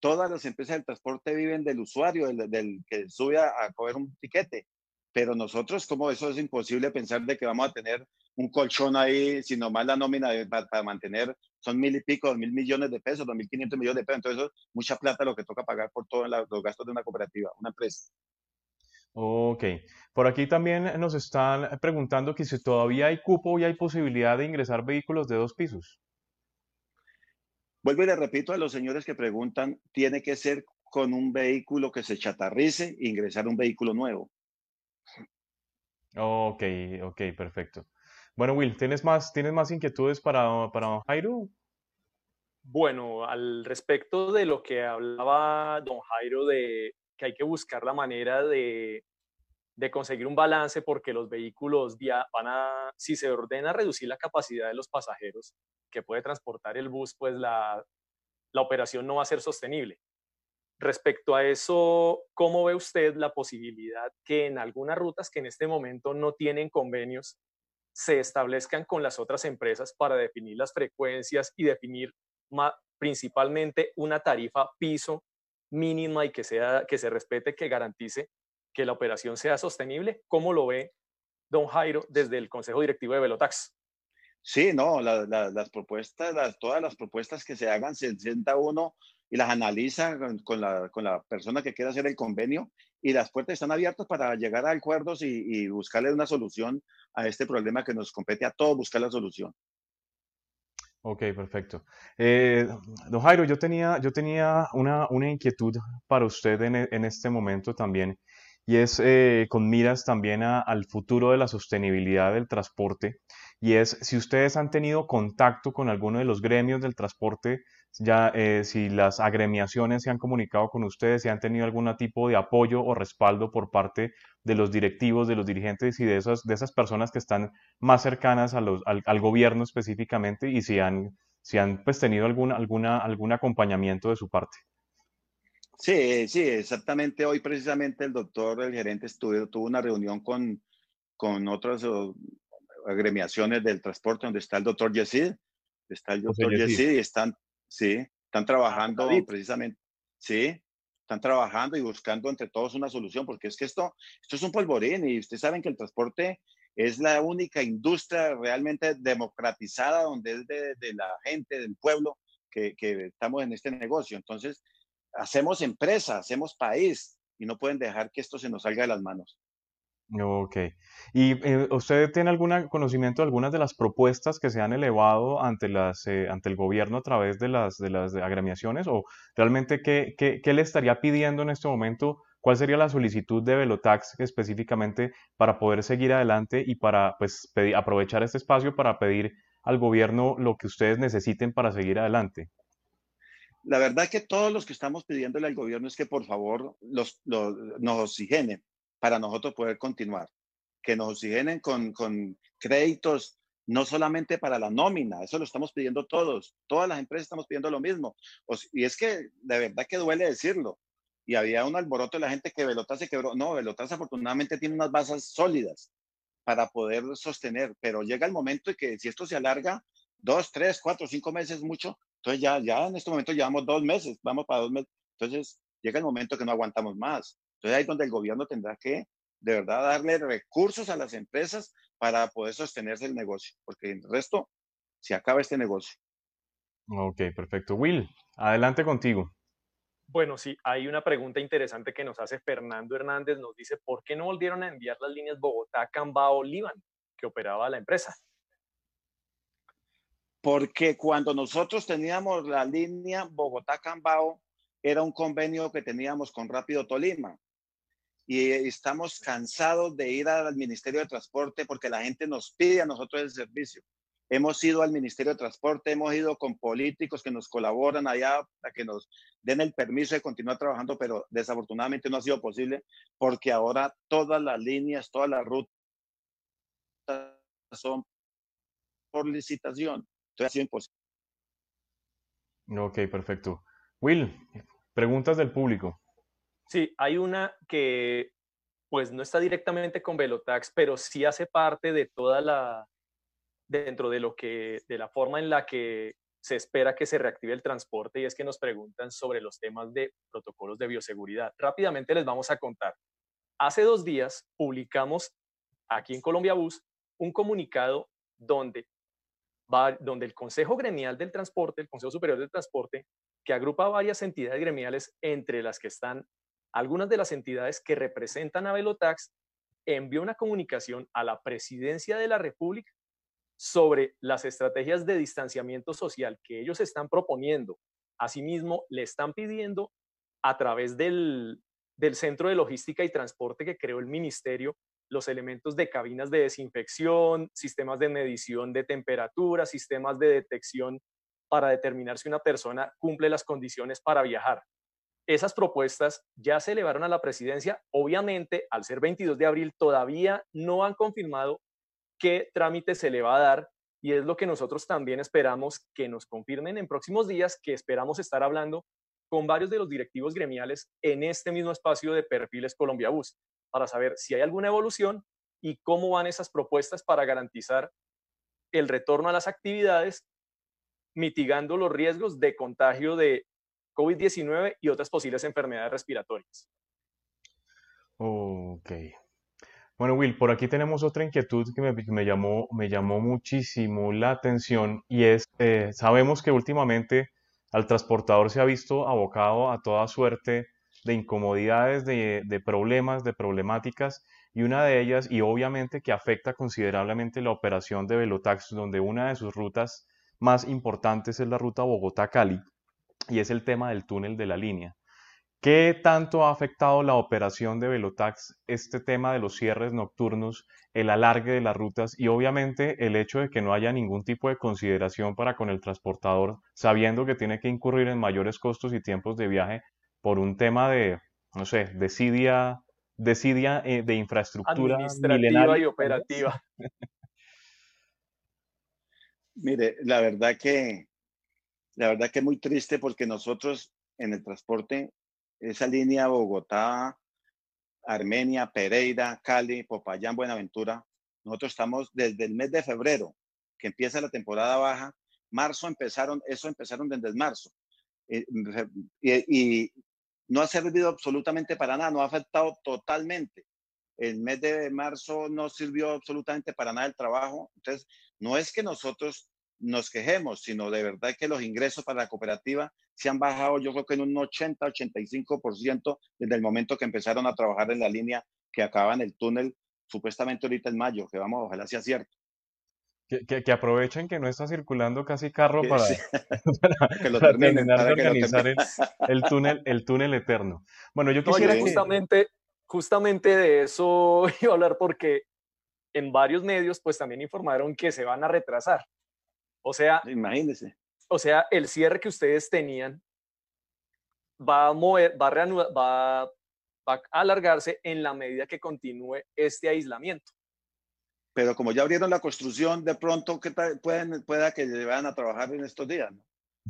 [SPEAKER 3] todas las empresas del transporte viven del usuario, del, que sube a, a, coger un tiquete pero nosotros, como eso es imposible pensar de que vamos a tener un colchón ahí, si nomás la nómina para, mantener son mil y pico, dos mil millones de pesos, dos mil quinientos millones de pesos, entonces eso es mucha plata lo que toca pagar por todos los gastos de una cooperativa, una empresa.
[SPEAKER 1] Ok, por aquí también nos están preguntando que si todavía hay cupo y hay posibilidad de ingresar vehículos de dos pisos.
[SPEAKER 3] Vuelvo y le repito a los señores que preguntan, tiene que ser con un vehículo que se chatarrice e ingresar un vehículo nuevo.
[SPEAKER 1] Ok, ok, perfecto. Bueno, Will, ¿tienes más, ¿tienes más inquietudes para, para Jairo?
[SPEAKER 2] Bueno, al respecto de lo que hablaba don Jairo de que hay que buscar la manera de, de conseguir un balance porque los vehículos van a, si se ordena reducir la capacidad de los pasajeros que puede transportar el bus, pues la, la operación no va a ser sostenible. Respecto a eso, ¿cómo ve usted la posibilidad que en algunas rutas que en este momento no tienen convenios se establezcan con las otras empresas para definir las frecuencias y definir principalmente una tarifa piso mínima y que, sea, que se respete, que garantice que la operación sea sostenible? ¿Cómo lo ve don Jairo desde el Consejo Directivo de Velotax?
[SPEAKER 3] Sí, no, las propuestas, todas las propuestas que se hagan, se sienta uno y las analiza con, la, con la persona que quiera hacer el convenio y las puertas están abiertas para llegar a acuerdos y, buscarle una solución a este problema que nos compete a todos buscar la solución.
[SPEAKER 1] Ok, perfecto. Eh, don Jairo, yo tenía, yo tenía una, una inquietud para usted en, en, este momento también, y es eh, con miras también al futuro de la sostenibilidad del transporte, y es si ustedes han tenido contacto con alguno de los gremios del transporte ya eh, si las agremiaciones se han comunicado con ustedes, si han tenido algún tipo de apoyo o respaldo por parte de los directivos, de los dirigentes y de esas, de esas personas que están más cercanas a los, al, gobierno específicamente y si han, si han pues, tenido algún, alguna, algún acompañamiento de su parte.
[SPEAKER 3] Sí, sí, exactamente. Hoy precisamente el doctor, el gerente, estuvo, tuvo una reunión con, con otras agremiaciones del transporte donde está el doctor Yesid, está el doctor Yesid y están Sí, están trabajando precisamente, sí, están trabajando y buscando entre todos una solución, porque es que esto, esto es un polvorín y ustedes saben que el transporte es la única industria realmente democratizada donde es de, la gente, del pueblo, que, que, estamos en este negocio. Entonces, hacemos empresa, hacemos país y no pueden dejar que esto se nos salga de las manos.
[SPEAKER 1] Ok. ¿Y eh, usted tiene algún conocimiento de algunas de las propuestas que se han elevado ante, las, eh, ante el gobierno a través de las, de las agremiaciones? ¿O realmente qué, qué, qué, le estaría pidiendo en este momento? ¿Cuál sería la solicitud de Velotax específicamente para poder seguir adelante y para pues, aprovechar este espacio para pedir al gobierno lo que ustedes necesiten para seguir adelante?
[SPEAKER 3] La verdad que todos los que estamos pidiéndole al gobierno es que por favor los, los, nos oxigenen para nosotros poder continuar. Que nos oxigenen con, con créditos, no solamente para la nómina, eso lo estamos pidiendo todos, todas las empresas estamos pidiendo lo mismo. y es que de verdad que duele decirlo. Y había un alboroto de la gente que Velotas se quebró. No, Velotas afortunadamente tiene unas bases sólidas. para poder sostener, pero llega el momento de que si esto se alarga dos, tres, cuatro, cinco meses mucho, entonces ya, ya en este momento llevamos dos meses, vamos para dos meses, entonces llega el momento que no aguantamos más. Entonces ahí es donde el gobierno tendrá que de verdad darle recursos a las empresas para poder sostenerse el negocio, porque el resto se acaba este negocio.
[SPEAKER 1] Ok, perfecto. Will, adelante contigo.
[SPEAKER 2] Bueno, sí, hay una pregunta interesante que nos hace Fernando Hernández. Nos dice, ¿por qué no volvieron a enviar las líneas Bogotá-Cambao-Líbano que operaba la empresa?
[SPEAKER 3] Porque cuando nosotros teníamos la línea Bogotá-Cambao, era un convenio que teníamos con Rápido Tolima. Y estamos cansados de ir al Ministerio de Transporte porque la gente nos pide a nosotros el servicio. Hemos ido al Ministerio de Transporte, hemos ido con políticos que nos colaboran allá para que nos den el permiso de continuar trabajando, pero desafortunadamente no ha sido posible porque ahora todas las líneas, todas las rutas son por licitación. Entonces ha sido imposible.
[SPEAKER 1] Ok, perfecto. Will, preguntas del público.
[SPEAKER 2] Sí, hay una que pues no está directamente con Velotax, pero sí hace parte de toda la, dentro de lo que, de la forma en la que se espera que se reactive el transporte y es que nos preguntan sobre los temas de protocolos de bioseguridad. Rápidamente les vamos a contar. Hace dos días publicamos aquí en Colombia Bus un comunicado donde, va, donde el Consejo Gremial del Transporte, el Consejo Superior del Transporte, que agrupa varias entidades gremiales, entre las que están algunas de las entidades que representan a Velotax, envió una comunicación a la Presidencia de la República sobre las estrategias de distanciamiento social que ellos están proponiendo. Asimismo, le están pidiendo a través del, Centro de Logística y Transporte que creó el Ministerio los elementos de cabinas de desinfección, sistemas de medición de temperatura, sistemas de detección para determinar si una persona cumple las condiciones para viajar. Esas propuestas ya se elevaron a la presidencia. Obviamente, al ser 22 de abril, todavía no han confirmado qué trámite se le va a dar y es lo que nosotros también esperamos que nos confirmen en próximos días, que esperamos estar hablando con varios de los directivos gremiales en este mismo espacio de Perfiles Colombia Bus, para saber si hay alguna evolución y cómo van esas propuestas para garantizar el retorno a las actividades, mitigando los riesgos de contagio de COVID-19 y otras posibles enfermedades respiratorias.
[SPEAKER 1] Ok, bueno, Will, por aquí tenemos otra inquietud que me, llamó, me llamó muchísimo la atención y es, eh, sabemos que últimamente al transportador se ha visto abocado a toda suerte de incomodidades, de, de problemas, de problemáticas y una de ellas, y obviamente que afecta considerablemente la operación de Velotax, donde una de sus rutas más importantes es la ruta Bogotá-Cali y es el tema del túnel de la línea. ¿Qué tanto ha afectado la operación de Velotax este tema de los cierres nocturnos, el alargue de las rutas y obviamente el hecho de que no haya ningún tipo de consideración para con el transportador, sabiendo que tiene que incurrir en mayores costos y tiempos de viaje por un tema de, no sé, desidia, desidia eh, de infraestructura
[SPEAKER 2] administrativa y operativa?
[SPEAKER 3] Mire, la verdad que la verdad que es muy triste porque nosotros en el transporte esa línea Bogotá, Armenia, Pereira, Cali, Popayán, Buenaventura, nosotros estamos desde el mes de febrero, que empieza la temporada baja, marzo empezaron, eso empezaron desde marzo. Eh, y, no ha servido absolutamente para nada, no ha afectado totalmente. El mes de marzo no sirvió absolutamente para nada el trabajo. Entonces, no es que nosotros nos quejemos, sino de verdad que los ingresos para la cooperativa se han bajado yo creo que en un 80-85% desde el momento que empezaron a trabajar en la línea que acaba en el túnel, supuestamente ahorita en mayo, que vamos, ojalá sea cierto.
[SPEAKER 1] Que, que, aprovechen que no está circulando casi carro para, que lo terminen, terminar de organizar el, túnel, el túnel eterno. Bueno, yo quisiera
[SPEAKER 2] justamente, justamente de eso iba a hablar porque en varios medios pues también informaron que se van a retrasar. O sea,
[SPEAKER 3] imagínense.
[SPEAKER 2] O sea, el cierre que ustedes tenían va a mover, va a reanudar, va, a alargarse en la medida que continúe este aislamiento.
[SPEAKER 3] Pero como ya abrieron la construcción, de pronto que pueden, pueda que vayan a trabajar en estos días, ¿no?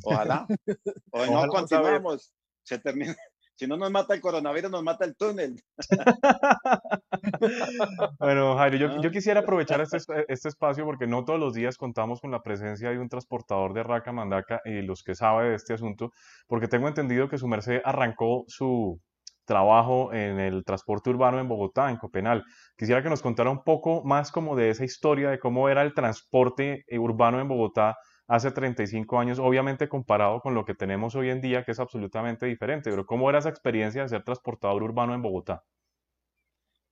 [SPEAKER 3] Ojalá. o no continuamos, se termina, Si no nos mata el coronavirus, nos mata el túnel.
[SPEAKER 1] bueno, Jairo, yo, yo, quisiera aprovechar este, este, espacio porque no todos los días contamos con la presencia de un transportador de Raca Mandaca y los que sabe de este asunto, porque tengo entendido que su merced arrancó su trabajo en el transporte urbano en Bogotá, en Copenal. Quisiera que nos contara un poco más como de esa historia de cómo era el transporte urbano en Bogotá hace 35 años, obviamente comparado con lo que tenemos hoy en día, que es absolutamente diferente, pero ¿cómo era esa experiencia de ser transportador urbano en Bogotá?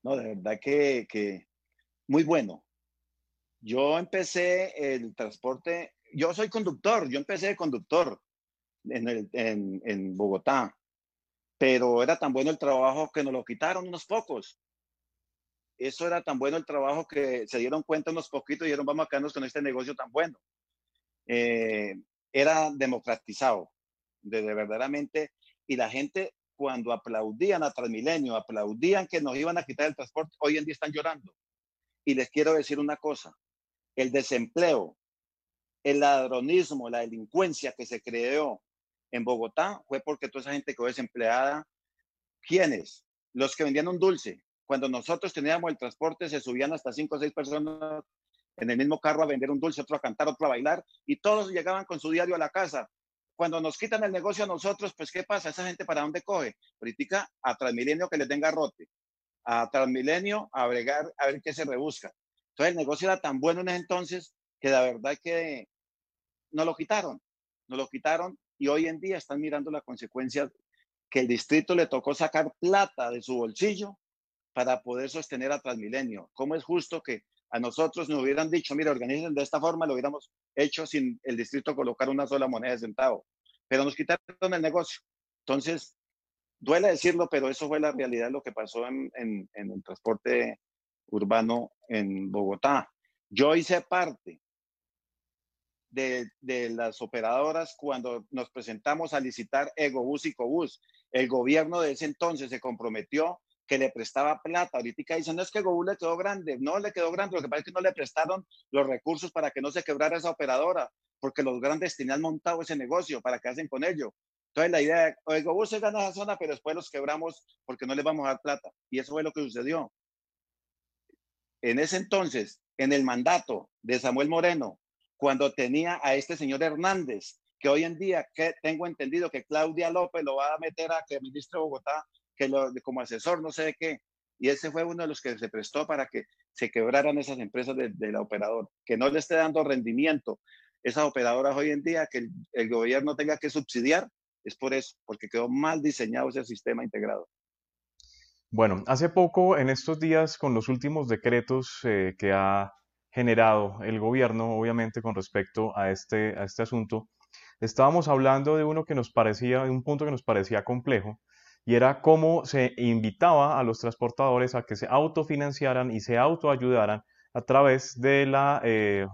[SPEAKER 3] No, de verdad que, muy bueno. Yo empecé el transporte, yo soy conductor, yo empecé de conductor en, en Bogotá, pero era tan bueno el trabajo que nos lo quitaron unos pocos. Eso era tan bueno el trabajo que se dieron cuenta unos poquitos y dijeron, vamos a quedarnos con este negocio tan bueno. Eh, era democratizado, de, verdaderamente, y la gente cuando aplaudían a Transmilenio, aplaudían que nos iban a quitar el transporte, hoy en día están llorando. Y les quiero decir una cosa, el desempleo, el ladronismo, la delincuencia que se creó en Bogotá fue porque toda esa gente quedó desempleada. ¿Quiénes? Los que vendían un dulce. Cuando nosotros teníamos el transporte, se subían hasta cinco o seis personas en el mismo carro a vender un dulce, otro a cantar, otro a bailar, y todos llegaban con su diario a la casa. Cuando nos quitan el negocio a nosotros, pues ¿qué pasa? ¿Esa gente para dónde coge? Política a Transmilenio que les den garrote, a Transmilenio a bregar, a ver qué se rebusca. Entonces el negocio era tan bueno en ese entonces que la verdad que no lo quitaron, no lo quitaron y hoy en día están mirando la consecuencia que el distrito le tocó sacar plata de su bolsillo para poder sostener a Transmilenio. ¿Cómo es justo que a nosotros nos hubieran dicho, mira, organicen de esta forma, lo hubiéramos hecho sin el distrito colocar una sola moneda de centavo. Pero nos quitaron el negocio. Entonces, duele decirlo, pero eso fue la realidad lo que pasó en, el transporte urbano en Bogotá. Yo hice parte de, de, las operadoras cuando nos presentamos a licitar Egobús y Cobús. El gobierno de ese entonces se comprometió que le prestaba plata. Ahorita dicen, no es que Gobú le quedó grande, no le quedó grande, lo que pasa es que no le prestaron los recursos para que no se quebrara esa operadora, porque los grandes tenían montado ese negocio para que hacen con ello. Entonces la idea, oye, Gobú se gana esa zona, pero después los quebramos porque no les vamos a dar plata. Y eso fue lo que sucedió. En ese entonces, en el mandato de Samuel Moreno, cuando tenía a este señor Hernández, que hoy en día que tengo entendido que Claudia López lo va a meter a que ministro de Bogotá que lo, como asesor, no sé de qué. Y ese fue uno de los que se prestó para que se quebraran esas empresas de, la operadora, que no le esté dando rendimiento esas operadoras hoy en día, que el, gobierno tenga que subsidiar, es por eso, porque quedó mal diseñado ese sistema integrado.
[SPEAKER 1] Bueno, hace poco, en estos días, con los últimos decretos eh, que ha generado el gobierno, obviamente, con respecto a este, a este asunto, estábamos hablando de uno que nos parecía, de un punto que nos parecía complejo, y era cómo se invitaba a los transportadores a que se autofinanciaran y se autoayudaran a través de la, eh,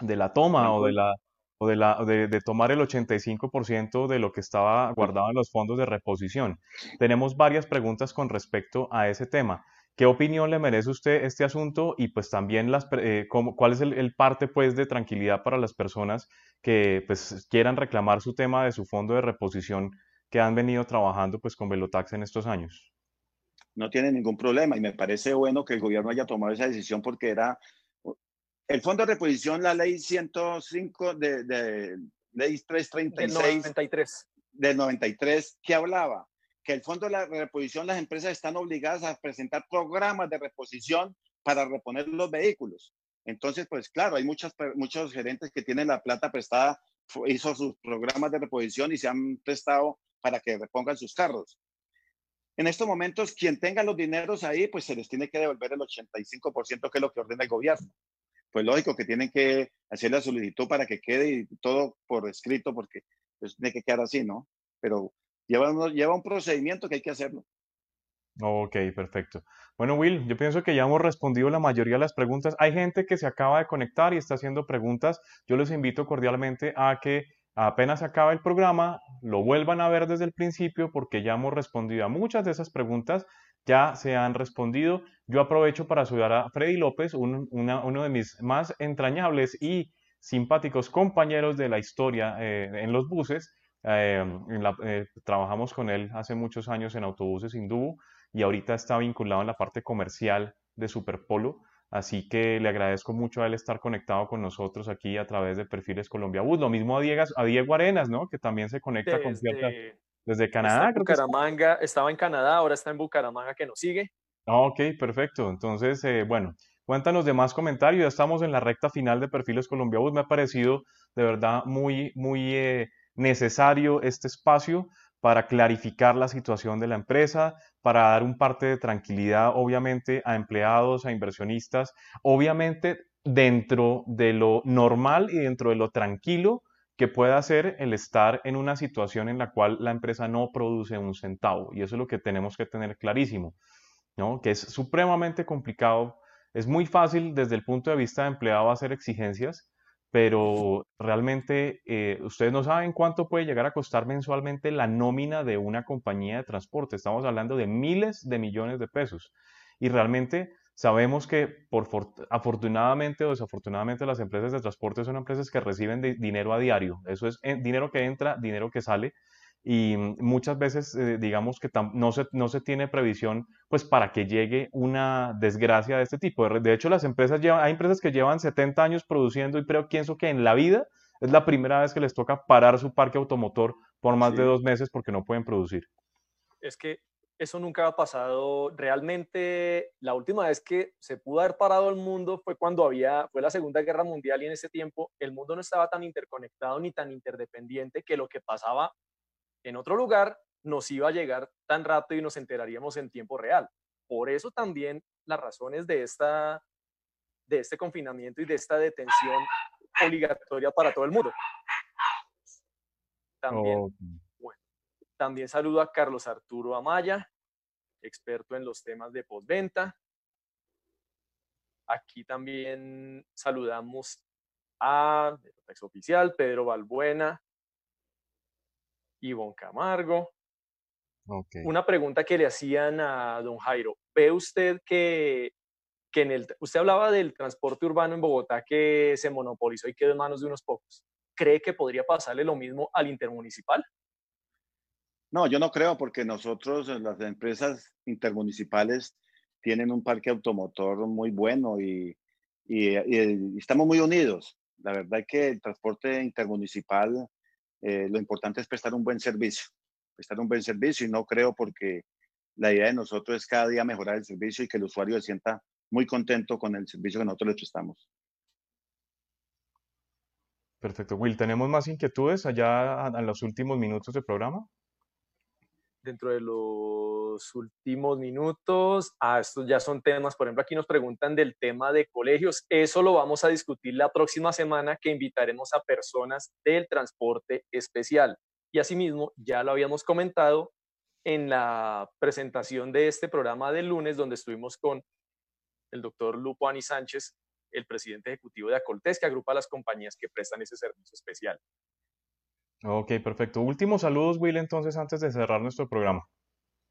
[SPEAKER 1] de la toma o de la o de, la, de, tomar el 85% de lo que estaba guardado en los fondos de reposición. Tenemos varias preguntas con respecto a ese tema. ¿Qué opinión le merece usted este asunto y pues también las, eh, cuál es el, el, parte pues de tranquilidad para las personas que pues quieran reclamar su tema de su fondo de reposición que han venido trabajando pues con Velotax en estos años.
[SPEAKER 3] No tiene ningún problema y me parece bueno que el gobierno haya tomado esa decisión porque era el fondo de reposición, la ley 105 de, de ley 336 del 93. del 93 que hablaba que el fondo de la reposición las empresas están obligadas a presentar programas de reposición para reponer los vehículos. Entonces, pues claro, hay muchas, muchos gerentes que tienen la plata prestada, hizo sus programas de reposición y se han prestado para que repongan sus carros. En estos momentos, quien tenga los dineros ahí, pues se les tiene que devolver el 85%, que es lo que ordena el gobierno. Pues lógico que tienen que hacer la solicitud para que quede y todo por escrito, porque pues, tiene que quedar así, ¿no? Pero lleva, lleva un procedimiento que hay que hacerlo.
[SPEAKER 1] Ok, perfecto. Bueno, Will, yo pienso que ya hemos respondido la mayoría de las preguntas. Hay gente que se acaba de conectar y está haciendo preguntas. Yo les invito cordialmente a que apenas acaba el programa, lo vuelvan a ver desde el principio porque ya hemos respondido a muchas de esas preguntas, ya se han respondido. Yo aprovecho para saludar a Freddy López, uno de mis más entrañables y simpáticos compañeros de la historia eh, en los buses, eh, trabajamos con él hace muchos años en autobuses Indubu y ahorita está vinculado en la parte comercial de Superpolo. Así que le agradezco mucho a él estar conectado con nosotros aquí a través de Perfiles Colombia Bus. Lo mismo a Diego, a Diego Arenas, ¿no? Que también se conecta con cierta... Desde Canadá.
[SPEAKER 2] en Bucaramanga, estaba en Canadá, ahora está en Bucaramanga que nos sigue.
[SPEAKER 1] Ah, ok, perfecto. Entonces, eh, bueno, cuéntanos de más comentarios. Ya estamos en la recta final de Perfiles Colombia Bus. Me ha parecido de verdad muy, muy eh, necesario este espacio para clarificar la situación de la empresa, para dar un parte de tranquilidad, obviamente, a empleados, a inversionistas, obviamente dentro de lo normal y dentro de lo tranquilo que pueda ser el estar en una situación en la cual la empresa no produce un centavo. Y eso es lo que tenemos que tener clarísimo, ¿no? Que es supremamente complicado. Es muy fácil desde el punto de vista de empleado hacer exigencias, pero realmente eh, ustedes no saben cuánto puede llegar a costar mensualmente la nómina de una compañía de transporte. Estamos hablando de miles de millones de pesos. Y realmente sabemos que por afortunadamente o desafortunadamente las empresas de transporte son empresas que reciben dinero a diario. Eso es eh, dinero que entra, dinero que sale y muchas veces eh, digamos que no se, no se tiene previsión pues para que llegue una desgracia de este tipo. De hecho, las empresas llevan, hay empresas que llevan 70 años produciendo y creo, pienso que en la vida es la primera vez que les toca parar su parque automotor por más de dos meses porque no pueden producir.
[SPEAKER 2] Es que eso nunca ha pasado. Realmente, la última vez que se pudo haber parado el mundo fue cuando había, fue la Segunda Guerra Mundial y en ese tiempo el mundo no estaba tan interconectado ni tan interdependiente que lo que pasaba en otro lugar nos iba a llegar tan rápido y nos enteraríamos en tiempo real. Por eso también las razones de, esta, de este confinamiento y de esta detención obligatoria para todo el mundo. También, bueno, también saludo a Carlos Arturo Amaya, experto en los temas de postventa. Aquí también saludamos a ex oficial Pedro Balbuena, Ivonne Camargo. Una pregunta que le hacían a don Jairo. ¿Ve usted que, que en el... Usted hablaba del transporte urbano en Bogotá que se monopolizó y quedó en manos de unos pocos. ¿Cree que podría pasarle lo mismo al intermunicipal?
[SPEAKER 3] No, yo no creo porque nosotros, las empresas intermunicipales, tienen un parque automotor muy bueno y, y, y estamos muy unidos. La verdad es que el transporte intermunicipal eh, lo importante es prestar un buen servicio, prestar un buen servicio y no creo porque la idea de nosotros es cada día mejorar el servicio y que el usuario se sienta muy contento con el servicio que nosotros le prestamos.
[SPEAKER 1] Perfecto. Will, ¿tenemos más inquietudes allá en los últimos minutos del programa?
[SPEAKER 2] Dentro de los últimos minutos, ah, estos ya son temas, por ejemplo, aquí nos preguntan del tema de colegios. Eso lo vamos a discutir la próxima semana que invitaremos a personas del transporte especial. Y asimismo, ya lo habíamos comentado en la presentación de este programa del lunes, donde estuvimos con el doctor Lupo Ani Sánchez, el presidente ejecutivo de Acoltes, que agrupa las compañías que prestan ese servicio especial.
[SPEAKER 1] Ok, perfecto. Últimos saludos, Will, entonces, antes de cerrar nuestro programa.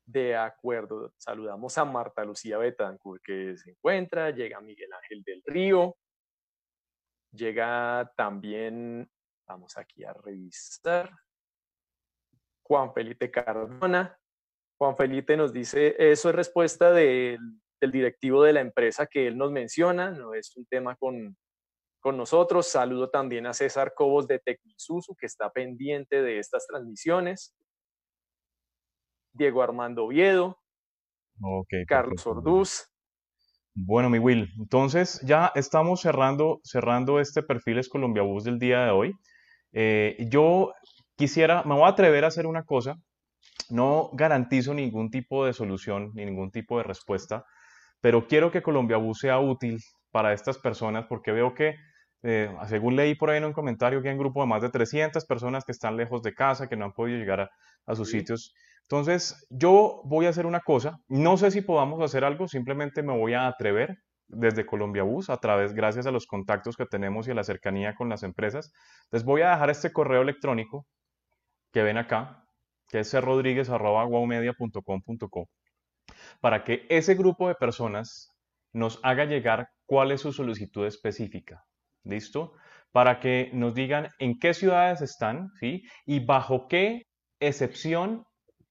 [SPEAKER 2] De acuerdo. Saludamos a Marta Lucía Betancourt, que se encuentra. Llega Miguel Ángel del Río. Llega también, vamos aquí a revisar, Juan Felipe Cardona. Juan Felipe nos dice, eso es respuesta del, directivo de la empresa que él nos menciona, no es un tema con, con nosotros. Saludo también a César Cobos de Tecnisusu, que está pendiente de estas transmisiones. Diego Armando Oviedo. Carlos Orduz.
[SPEAKER 1] Bueno, mi Will, entonces ya estamos cerrando, cerrando este Perfiles Colombia Bus del día de hoy. Eh, yo quisiera, me voy a atrever a hacer una cosa. No garantizo ningún tipo de solución ni ningún tipo de respuesta, pero quiero que Colombia Bus sea útil para estas personas porque veo que eh, según leí por ahí en un comentario que hay un grupo de más de 300 personas que están lejos de casa, que no han podido llegar a, sus sitios. Entonces, yo voy a hacer una cosa, no sé si podamos hacer algo, simplemente me voy a atrever desde Colombia Bus, a través, gracias a los contactos que tenemos y a la cercanía con las empresas. Les voy a dejar este correo electrónico que ven acá, que es crodríguez.com.co, para que ese grupo de personas nos haga llegar cuál es su solicitud específica. ¿Listo? para que nos digan en qué ciudades están, ¿sí? Y bajo qué excepción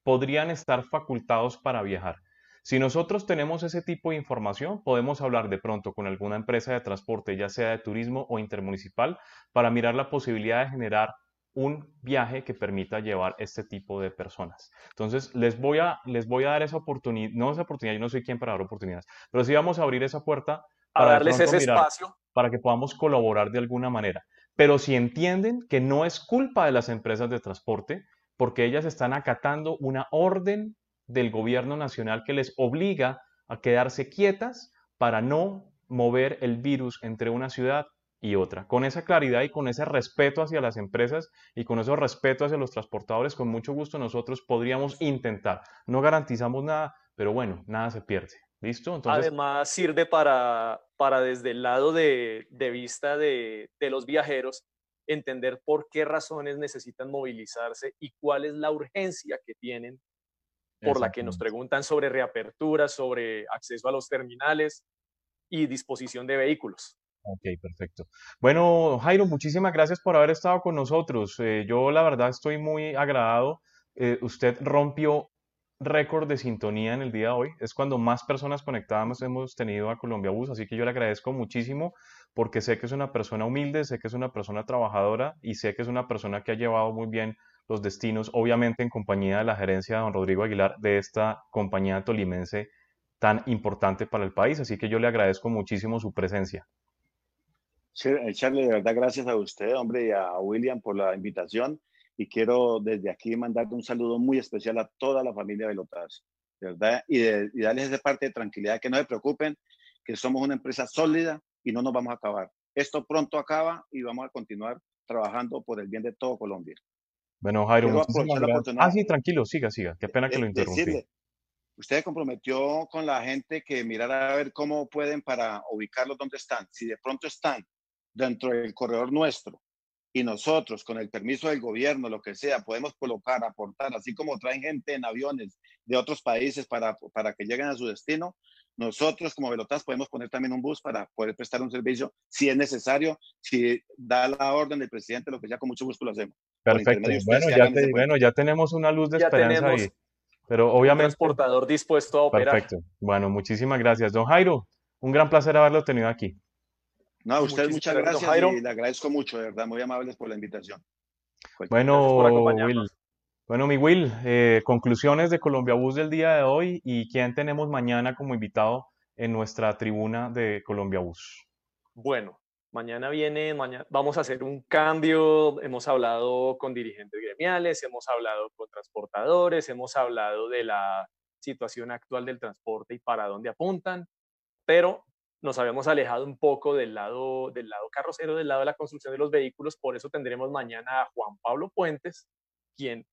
[SPEAKER 1] podrían estar facultados para viajar. Si nosotros tenemos ese tipo de información, podemos hablar de pronto con alguna empresa de transporte, ya sea de turismo o intermunicipal, para mirar la posibilidad de generar un viaje que permita llevar este tipo de personas. Entonces, les voy a, les voy a dar esa oportunidad, no esa oportunidad, yo no soy quien para dar oportunidades, pero sí vamos a abrir esa puerta
[SPEAKER 2] para darles ese espacio
[SPEAKER 1] para que podamos colaborar de alguna manera. Pero si entienden que no es culpa de las empresas de transporte, porque ellas están acatando una orden del gobierno nacional que les obliga a quedarse quietas para no mover el virus entre una ciudad y otra. Con esa claridad y con ese respeto hacia las empresas y con ese respeto hacia los transportadores, con mucho gusto nosotros podríamos intentar. No garantizamos nada, pero bueno, nada se pierde. ¿Listo?
[SPEAKER 2] Entonces... Además, sirve para, para desde el lado de, de vista de, de los viajeros entender por qué razones necesitan movilizarse y cuál es la urgencia que tienen por la que nos preguntan sobre reapertura, sobre acceso a los terminales y disposición de vehículos.
[SPEAKER 1] Ok, perfecto. Bueno, Jairo, muchísimas gracias por haber estado con nosotros. Eh, yo la verdad estoy muy agradado. Eh, usted rompió récord de sintonía en el día de hoy. Es cuando más personas conectadas hemos tenido a Colombia Bus, así que yo le agradezco muchísimo porque sé que es una persona humilde, sé que es una persona trabajadora y sé que es una persona que ha llevado muy bien los destinos, obviamente en compañía de la gerencia de don Rodrigo Aguilar de esta compañía tolimense tan importante para el país. Así que yo le agradezco muchísimo su presencia.
[SPEAKER 3] Eh, Charlie, de verdad, gracias a usted, hombre, y a William por la invitación. Y quiero desde aquí mandarte un saludo muy especial a toda la familia Velotas, ¿verdad? Y, y darles esa parte de tranquilidad, que no se preocupen, que somos una empresa sólida y no nos vamos a acabar. Esto pronto acaba y vamos a continuar trabajando por el bien de todo Colombia.
[SPEAKER 1] Bueno, Jairo, Ah, sí, tranquilo, siga, siga. Qué pena que lo interrumpí.
[SPEAKER 3] Usted comprometió con la gente que mirara a ver cómo pueden para ubicarlos donde están. Si de pronto están dentro del corredor nuestro y nosotros, con el permiso del gobierno, lo que sea, podemos colocar, aportar, así como traen gente en aviones de otros países para, para que lleguen a su destino, nosotros como Velotas podemos poner también un bus para poder prestar un servicio si es necesario, si da la orden del presidente, lo que ya con mucho gusto lo hacemos.
[SPEAKER 1] Perfecto. Bueno ya, bueno, ya tenemos una luz de esperanza ahí. Pero obviamente... Un
[SPEAKER 2] transportador dispuesto a operar.
[SPEAKER 1] Perfecto. Bueno, muchísimas gracias. Don Jairo, un gran placer haberlo tenido aquí.
[SPEAKER 3] No, a usted muchas gracias y le agradezco mucho, de verdad, muy amables por la invitación.
[SPEAKER 1] Bueno, Will, bueno, mi Will, eh, conclusiones de Colombia Bus del día de hoy y quién tenemos mañana como invitado en nuestra tribuna de Colombia Bus.
[SPEAKER 2] Bueno, mañana viene, mañana vamos a hacer un cambio. Hemos hablado con dirigentes gremiales, hemos hablado con transportadores, hemos hablado de la situación actual del transporte y para dónde apuntan, pero nos habíamos alejado un poco del lado, del lado carrocero, del lado de la construcción de los vehículos, por eso tendremos mañana a Juan Pablo Puentes, quien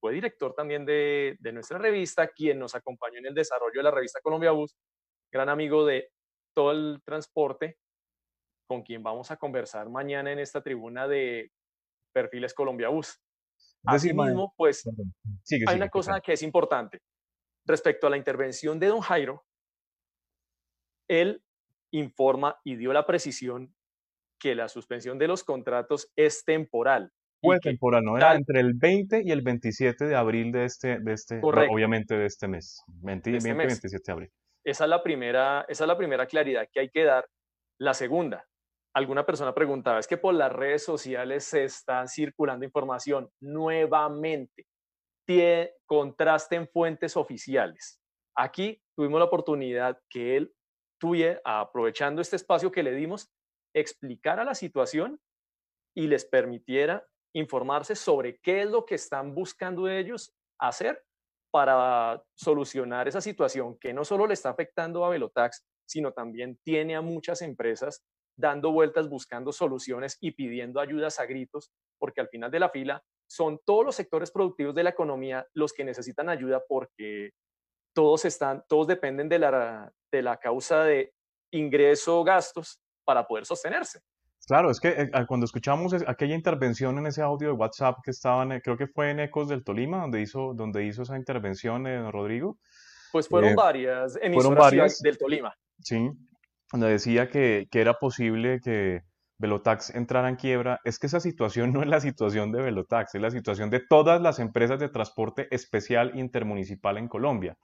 [SPEAKER 2] fue director también de, nuestra revista, quien nos acompañó en el desarrollo de la revista Colombia Bus, gran amigo de todo el transporte, con quien vamos a conversar mañana en esta tribuna de Perfiles Colombia Bus. Asimismo, pues hay una cosa que es importante. Respecto a la intervención de don Jairo, él informa y dio la precisión que la suspensión de los contratos es temporal
[SPEAKER 1] fue temporal, ¿no? Era entre el 20 y el 27 de abril de este, de este obviamente de este mes. 20, 27 este de abril.
[SPEAKER 2] Esa es, la primera, esa es la primera claridad que hay que dar. La segunda, alguna persona preguntaba, es que por las redes sociales se está circulando información nuevamente. Tiene, contrasten fuentes oficiales. Aquí tuvimos la oportunidad que él tuviera, aprovechando este espacio que le dimos, explicara la situación y les permitiera informarse sobre qué es lo que están buscando ellos hacer para solucionar esa situación que no solo le está afectando a Velotax, sino también tiene a muchas empresas dando vueltas buscando soluciones y pidiendo ayudas a gritos, porque al final de la fila son todos los sectores productivos de la economía los que necesitan ayuda porque todos están, todos dependen de la, de la causa de ingreso gastos para poder sostenerse.
[SPEAKER 1] Claro, es que eh, cuando escuchamos aquella intervención en ese audio de WhatsApp que estaban, eh, creo que fue en Ecos del Tolima, donde hizo, donde hizo esa intervención eh, Rodrigo.
[SPEAKER 2] Pues fueron varias emisoras fueron varias, del Tolima.
[SPEAKER 1] Sí, donde decía que, que, era posible que Velotax entrara en quiebra, es que esa situación no es la situación de Velotax, es la situación de todas las empresas de transporte especial intermunicipal en Colombia.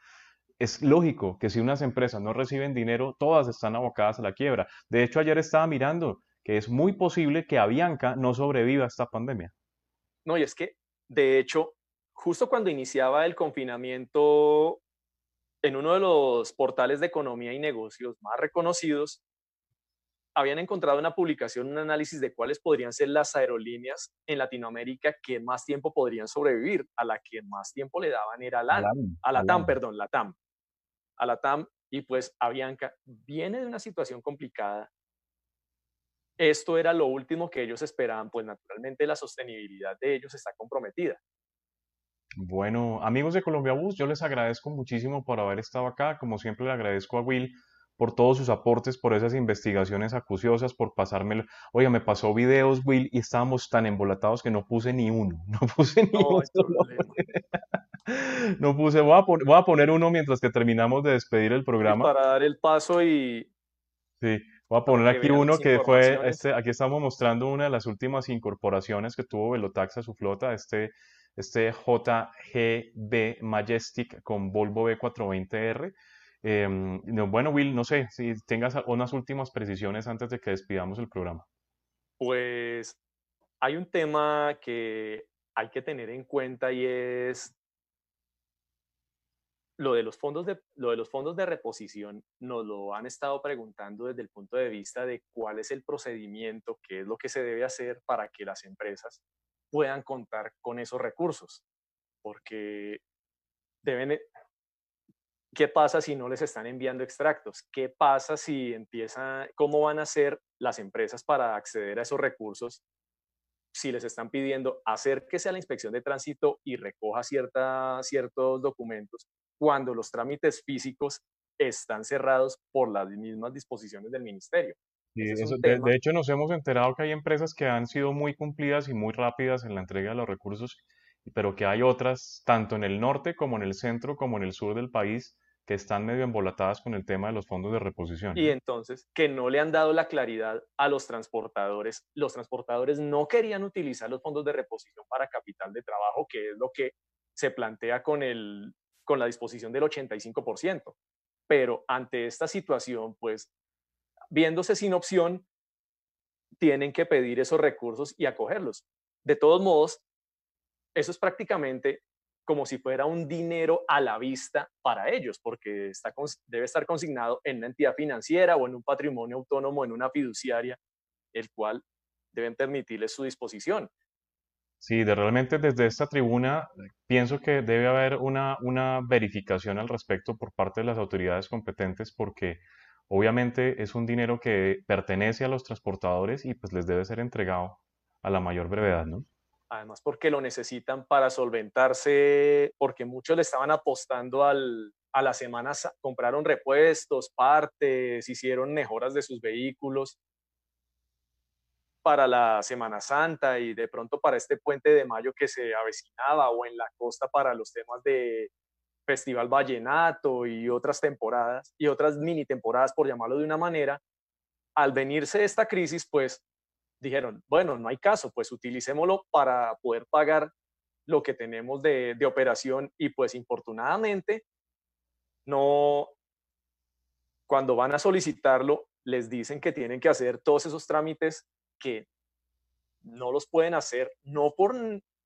[SPEAKER 1] Es lógico que si unas empresas no reciben dinero, todas están abocadas a la quiebra. De hecho, ayer estaba mirando que es muy posible que Avianca no sobreviva a esta pandemia.
[SPEAKER 2] No, y es que, de hecho, justo cuando iniciaba el confinamiento, en uno de los portales de economía y negocios más reconocidos, habían encontrado una publicación, un análisis de cuáles podrían ser las aerolíneas en Latinoamérica que más tiempo podrían sobrevivir. A la que más tiempo le daban era a la, a la TAM, perdón, la TAM. A la TAM y pues Avianca viene de una situación complicada. Esto era lo último que ellos esperaban, pues naturalmente la sostenibilidad de ellos está comprometida.
[SPEAKER 1] Bueno, amigos de Colombia Bus, yo les agradezco muchísimo por haber estado acá. Como siempre, le agradezco a Will por todos sus aportes, por esas investigaciones acuciosas, por pasarme. Oiga, me pasó videos, Will, y estábamos tan embolatados que no puse ni uno. No puse ni uno. no puse, voy a, voy a, poner uno mientras que terminamos de despedir el programa.
[SPEAKER 2] para dar el paso y.
[SPEAKER 1] Sí, voy a poner aquí uno que fue. Este, aquí estamos mostrando una de las últimas incorporaciones que tuvo Velotax a su flota. Este este JGB Majestic con Volvo B420R. Em, bueno, Will, no sé si tengas unas últimas precisiones antes de que despidamos el programa.
[SPEAKER 2] Pues hay un tema que hay que tener en cuenta y es lo de los fondos de lo de los fondos de reposición nos lo han estado preguntando desde el punto de vista de cuál es el procedimiento, qué es lo que se debe hacer para que las empresas puedan contar con esos recursos, porque deben... ¿Qué pasa si no les están enviando extractos? ¿Qué pasa si empieza, cómo van a ser las empresas para acceder a esos recursos si les están pidiendo acérquese a la inspección de tránsito y recoja cierta, ciertos documentos cuando los trámites físicos están cerrados por las mismas disposiciones del ministerio?
[SPEAKER 1] de, hecho, nos hemos enterado que hay empresas que han sido muy cumplidas y muy rápidas en la entrega de los recursos, pero que hay otras, tanto en el norte como en el centro como en el sur del país, que están medio embolatadas con el tema de los fondos de reposición.
[SPEAKER 2] Y entonces, que no le han dado la claridad a los transportadores. Los transportadores no querían utilizar los fondos de reposición para capital de trabajo, que es lo que se plantea con, el, con la disposición del 85%. Pero ante esta situación, pues viéndose sin opción, tienen que pedir esos recursos y acogerlos. De todos modos, eso es prácticamente como si fuera un dinero a la vista para ellos, porque está, debe estar consignado en una entidad financiera o en un patrimonio autónomo, en una fiduciaria, el cual deben permitirles su disposición.
[SPEAKER 1] Sí, de realmente desde esta tribuna pienso que debe haber una, una verificación al respecto por parte de las autoridades competentes porque Obviamente es un dinero que pertenece a los transportadores y pues les debe ser entregado a la mayor brevedad, ¿no?
[SPEAKER 2] Además porque lo necesitan para solventarse, porque muchos le estaban apostando al, a las semanas, compraron repuestos, partes, hicieron mejoras de sus vehículos para la Semana Santa y de pronto para este puente de mayo que se avecinaba o en la costa para los temas de Festival Vallenato y otras temporadas y otras mini temporadas, por llamarlo de una manera, al venirse esta crisis, pues dijeron, bueno, no hay caso, pues utilicémoslo para poder pagar lo que tenemos de, de operación y pues infortunadamente no, cuando van a solicitarlo, les dicen que tienen que hacer todos esos trámites que no los pueden hacer, no por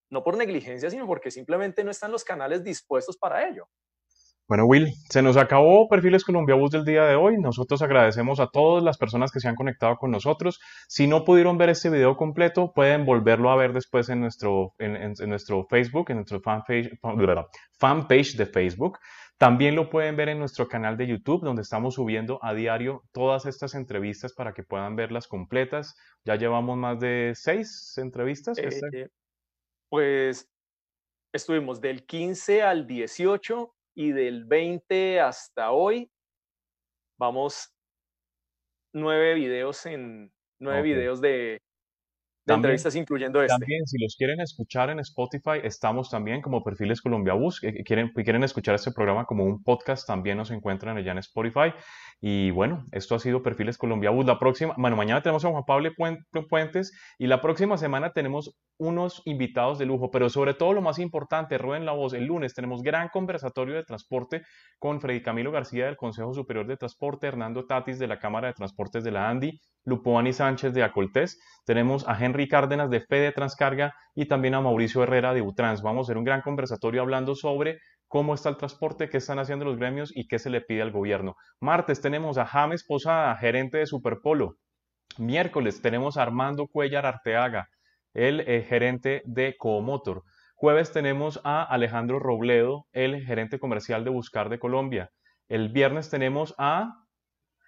[SPEAKER 2] no por negligencia, sino porque simplemente no están los canales dispuestos para ello.
[SPEAKER 1] Bueno, Will, se nos acabó Perfiles Colombia Bus del día de hoy. Nosotros agradecemos a todas las personas que se han conectado con nosotros. Si no pudieron ver este video completo, pueden volverlo a ver después en nuestro, en, nuestro Facebook, en nuestro fanpage, fanpage de Facebook. También lo pueden ver en nuestro canal de YouTube, donde estamos subiendo a diario todas estas entrevistas para que puedan verlas completas. Ya llevamos más de seis entrevistas.
[SPEAKER 2] Eh, pues estuvimos del 15 al 18 y del 20 hasta hoy. Vamos nueve videos en nueve videos de, de entrevistas incluyendo este.
[SPEAKER 1] También, si los quieren escuchar en Spotify, estamos también como Perfiles Colombia Bus. Quieren, quieren escuchar este programa como un podcast, también nos encuentran allá en Spotify. Y bueno, esto ha sido Perfiles Colombia Bus. La próxima, bueno, mañana tenemos a Juan Pablo Puentes y la próxima semana tenemos unos invitados de lujo, pero sobre todo lo más importante, rueden la voz, el lunes tenemos gran conversatorio de transporte con Freddy Camilo García del Consejo Superior de Transporte, Hernando Tatis de la Cámara de Transportes de la ANDI, Lupoani Sánchez de Acoltés, tenemos a Henry Cárdenas de Fede Transcarga y también a Mauricio Herrera de Utrans. Vamos a hacer un gran conversatorio hablando sobre cómo está el transporte, qué están haciendo los gremios y qué se le pide al gobierno. Martes tenemos a James Posada, gerente de Superpolo. Miércoles tenemos a Armando Cuellar Arteaga, el eh, gerente de Comotor. Jueves tenemos a Alejandro Robledo, el gerente comercial de Buscar de Colombia. El viernes tenemos a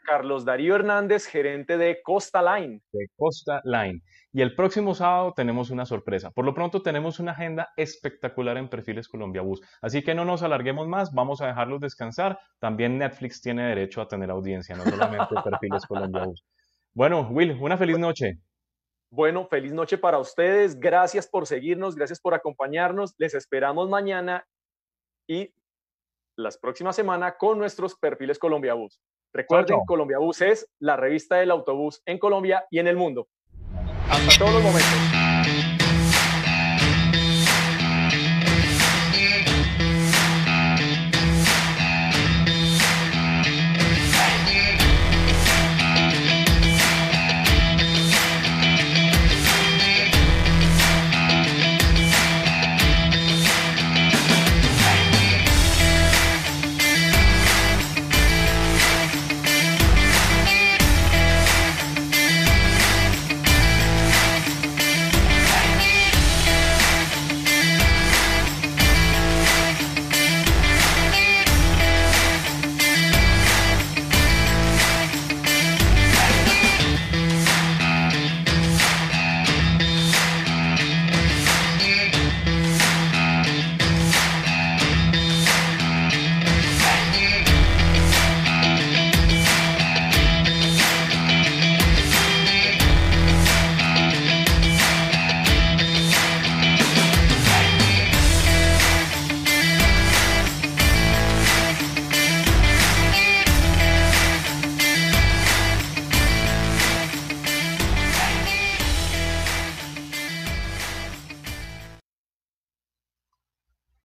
[SPEAKER 2] Carlos Darío Hernández, gerente de Costa Line.
[SPEAKER 1] De Costa Line. Y el próximo sábado tenemos una sorpresa. Por lo pronto tenemos una agenda espectacular en Perfiles Colombia Bus. Así que no nos alarguemos más, vamos a dejarlos descansar. También Netflix tiene derecho a tener audiencia, no solamente Perfiles Colombia Bus. Bueno, Will, una feliz noche.
[SPEAKER 2] Bueno, feliz noche para ustedes. Gracias por seguirnos, gracias por acompañarnos. Les esperamos mañana y las próximas semanas con nuestros perfiles Colombia Bus. Recuerden, Colombia Bus es la revista del autobús en Colombia y en el mundo. Hasta todos los momentos.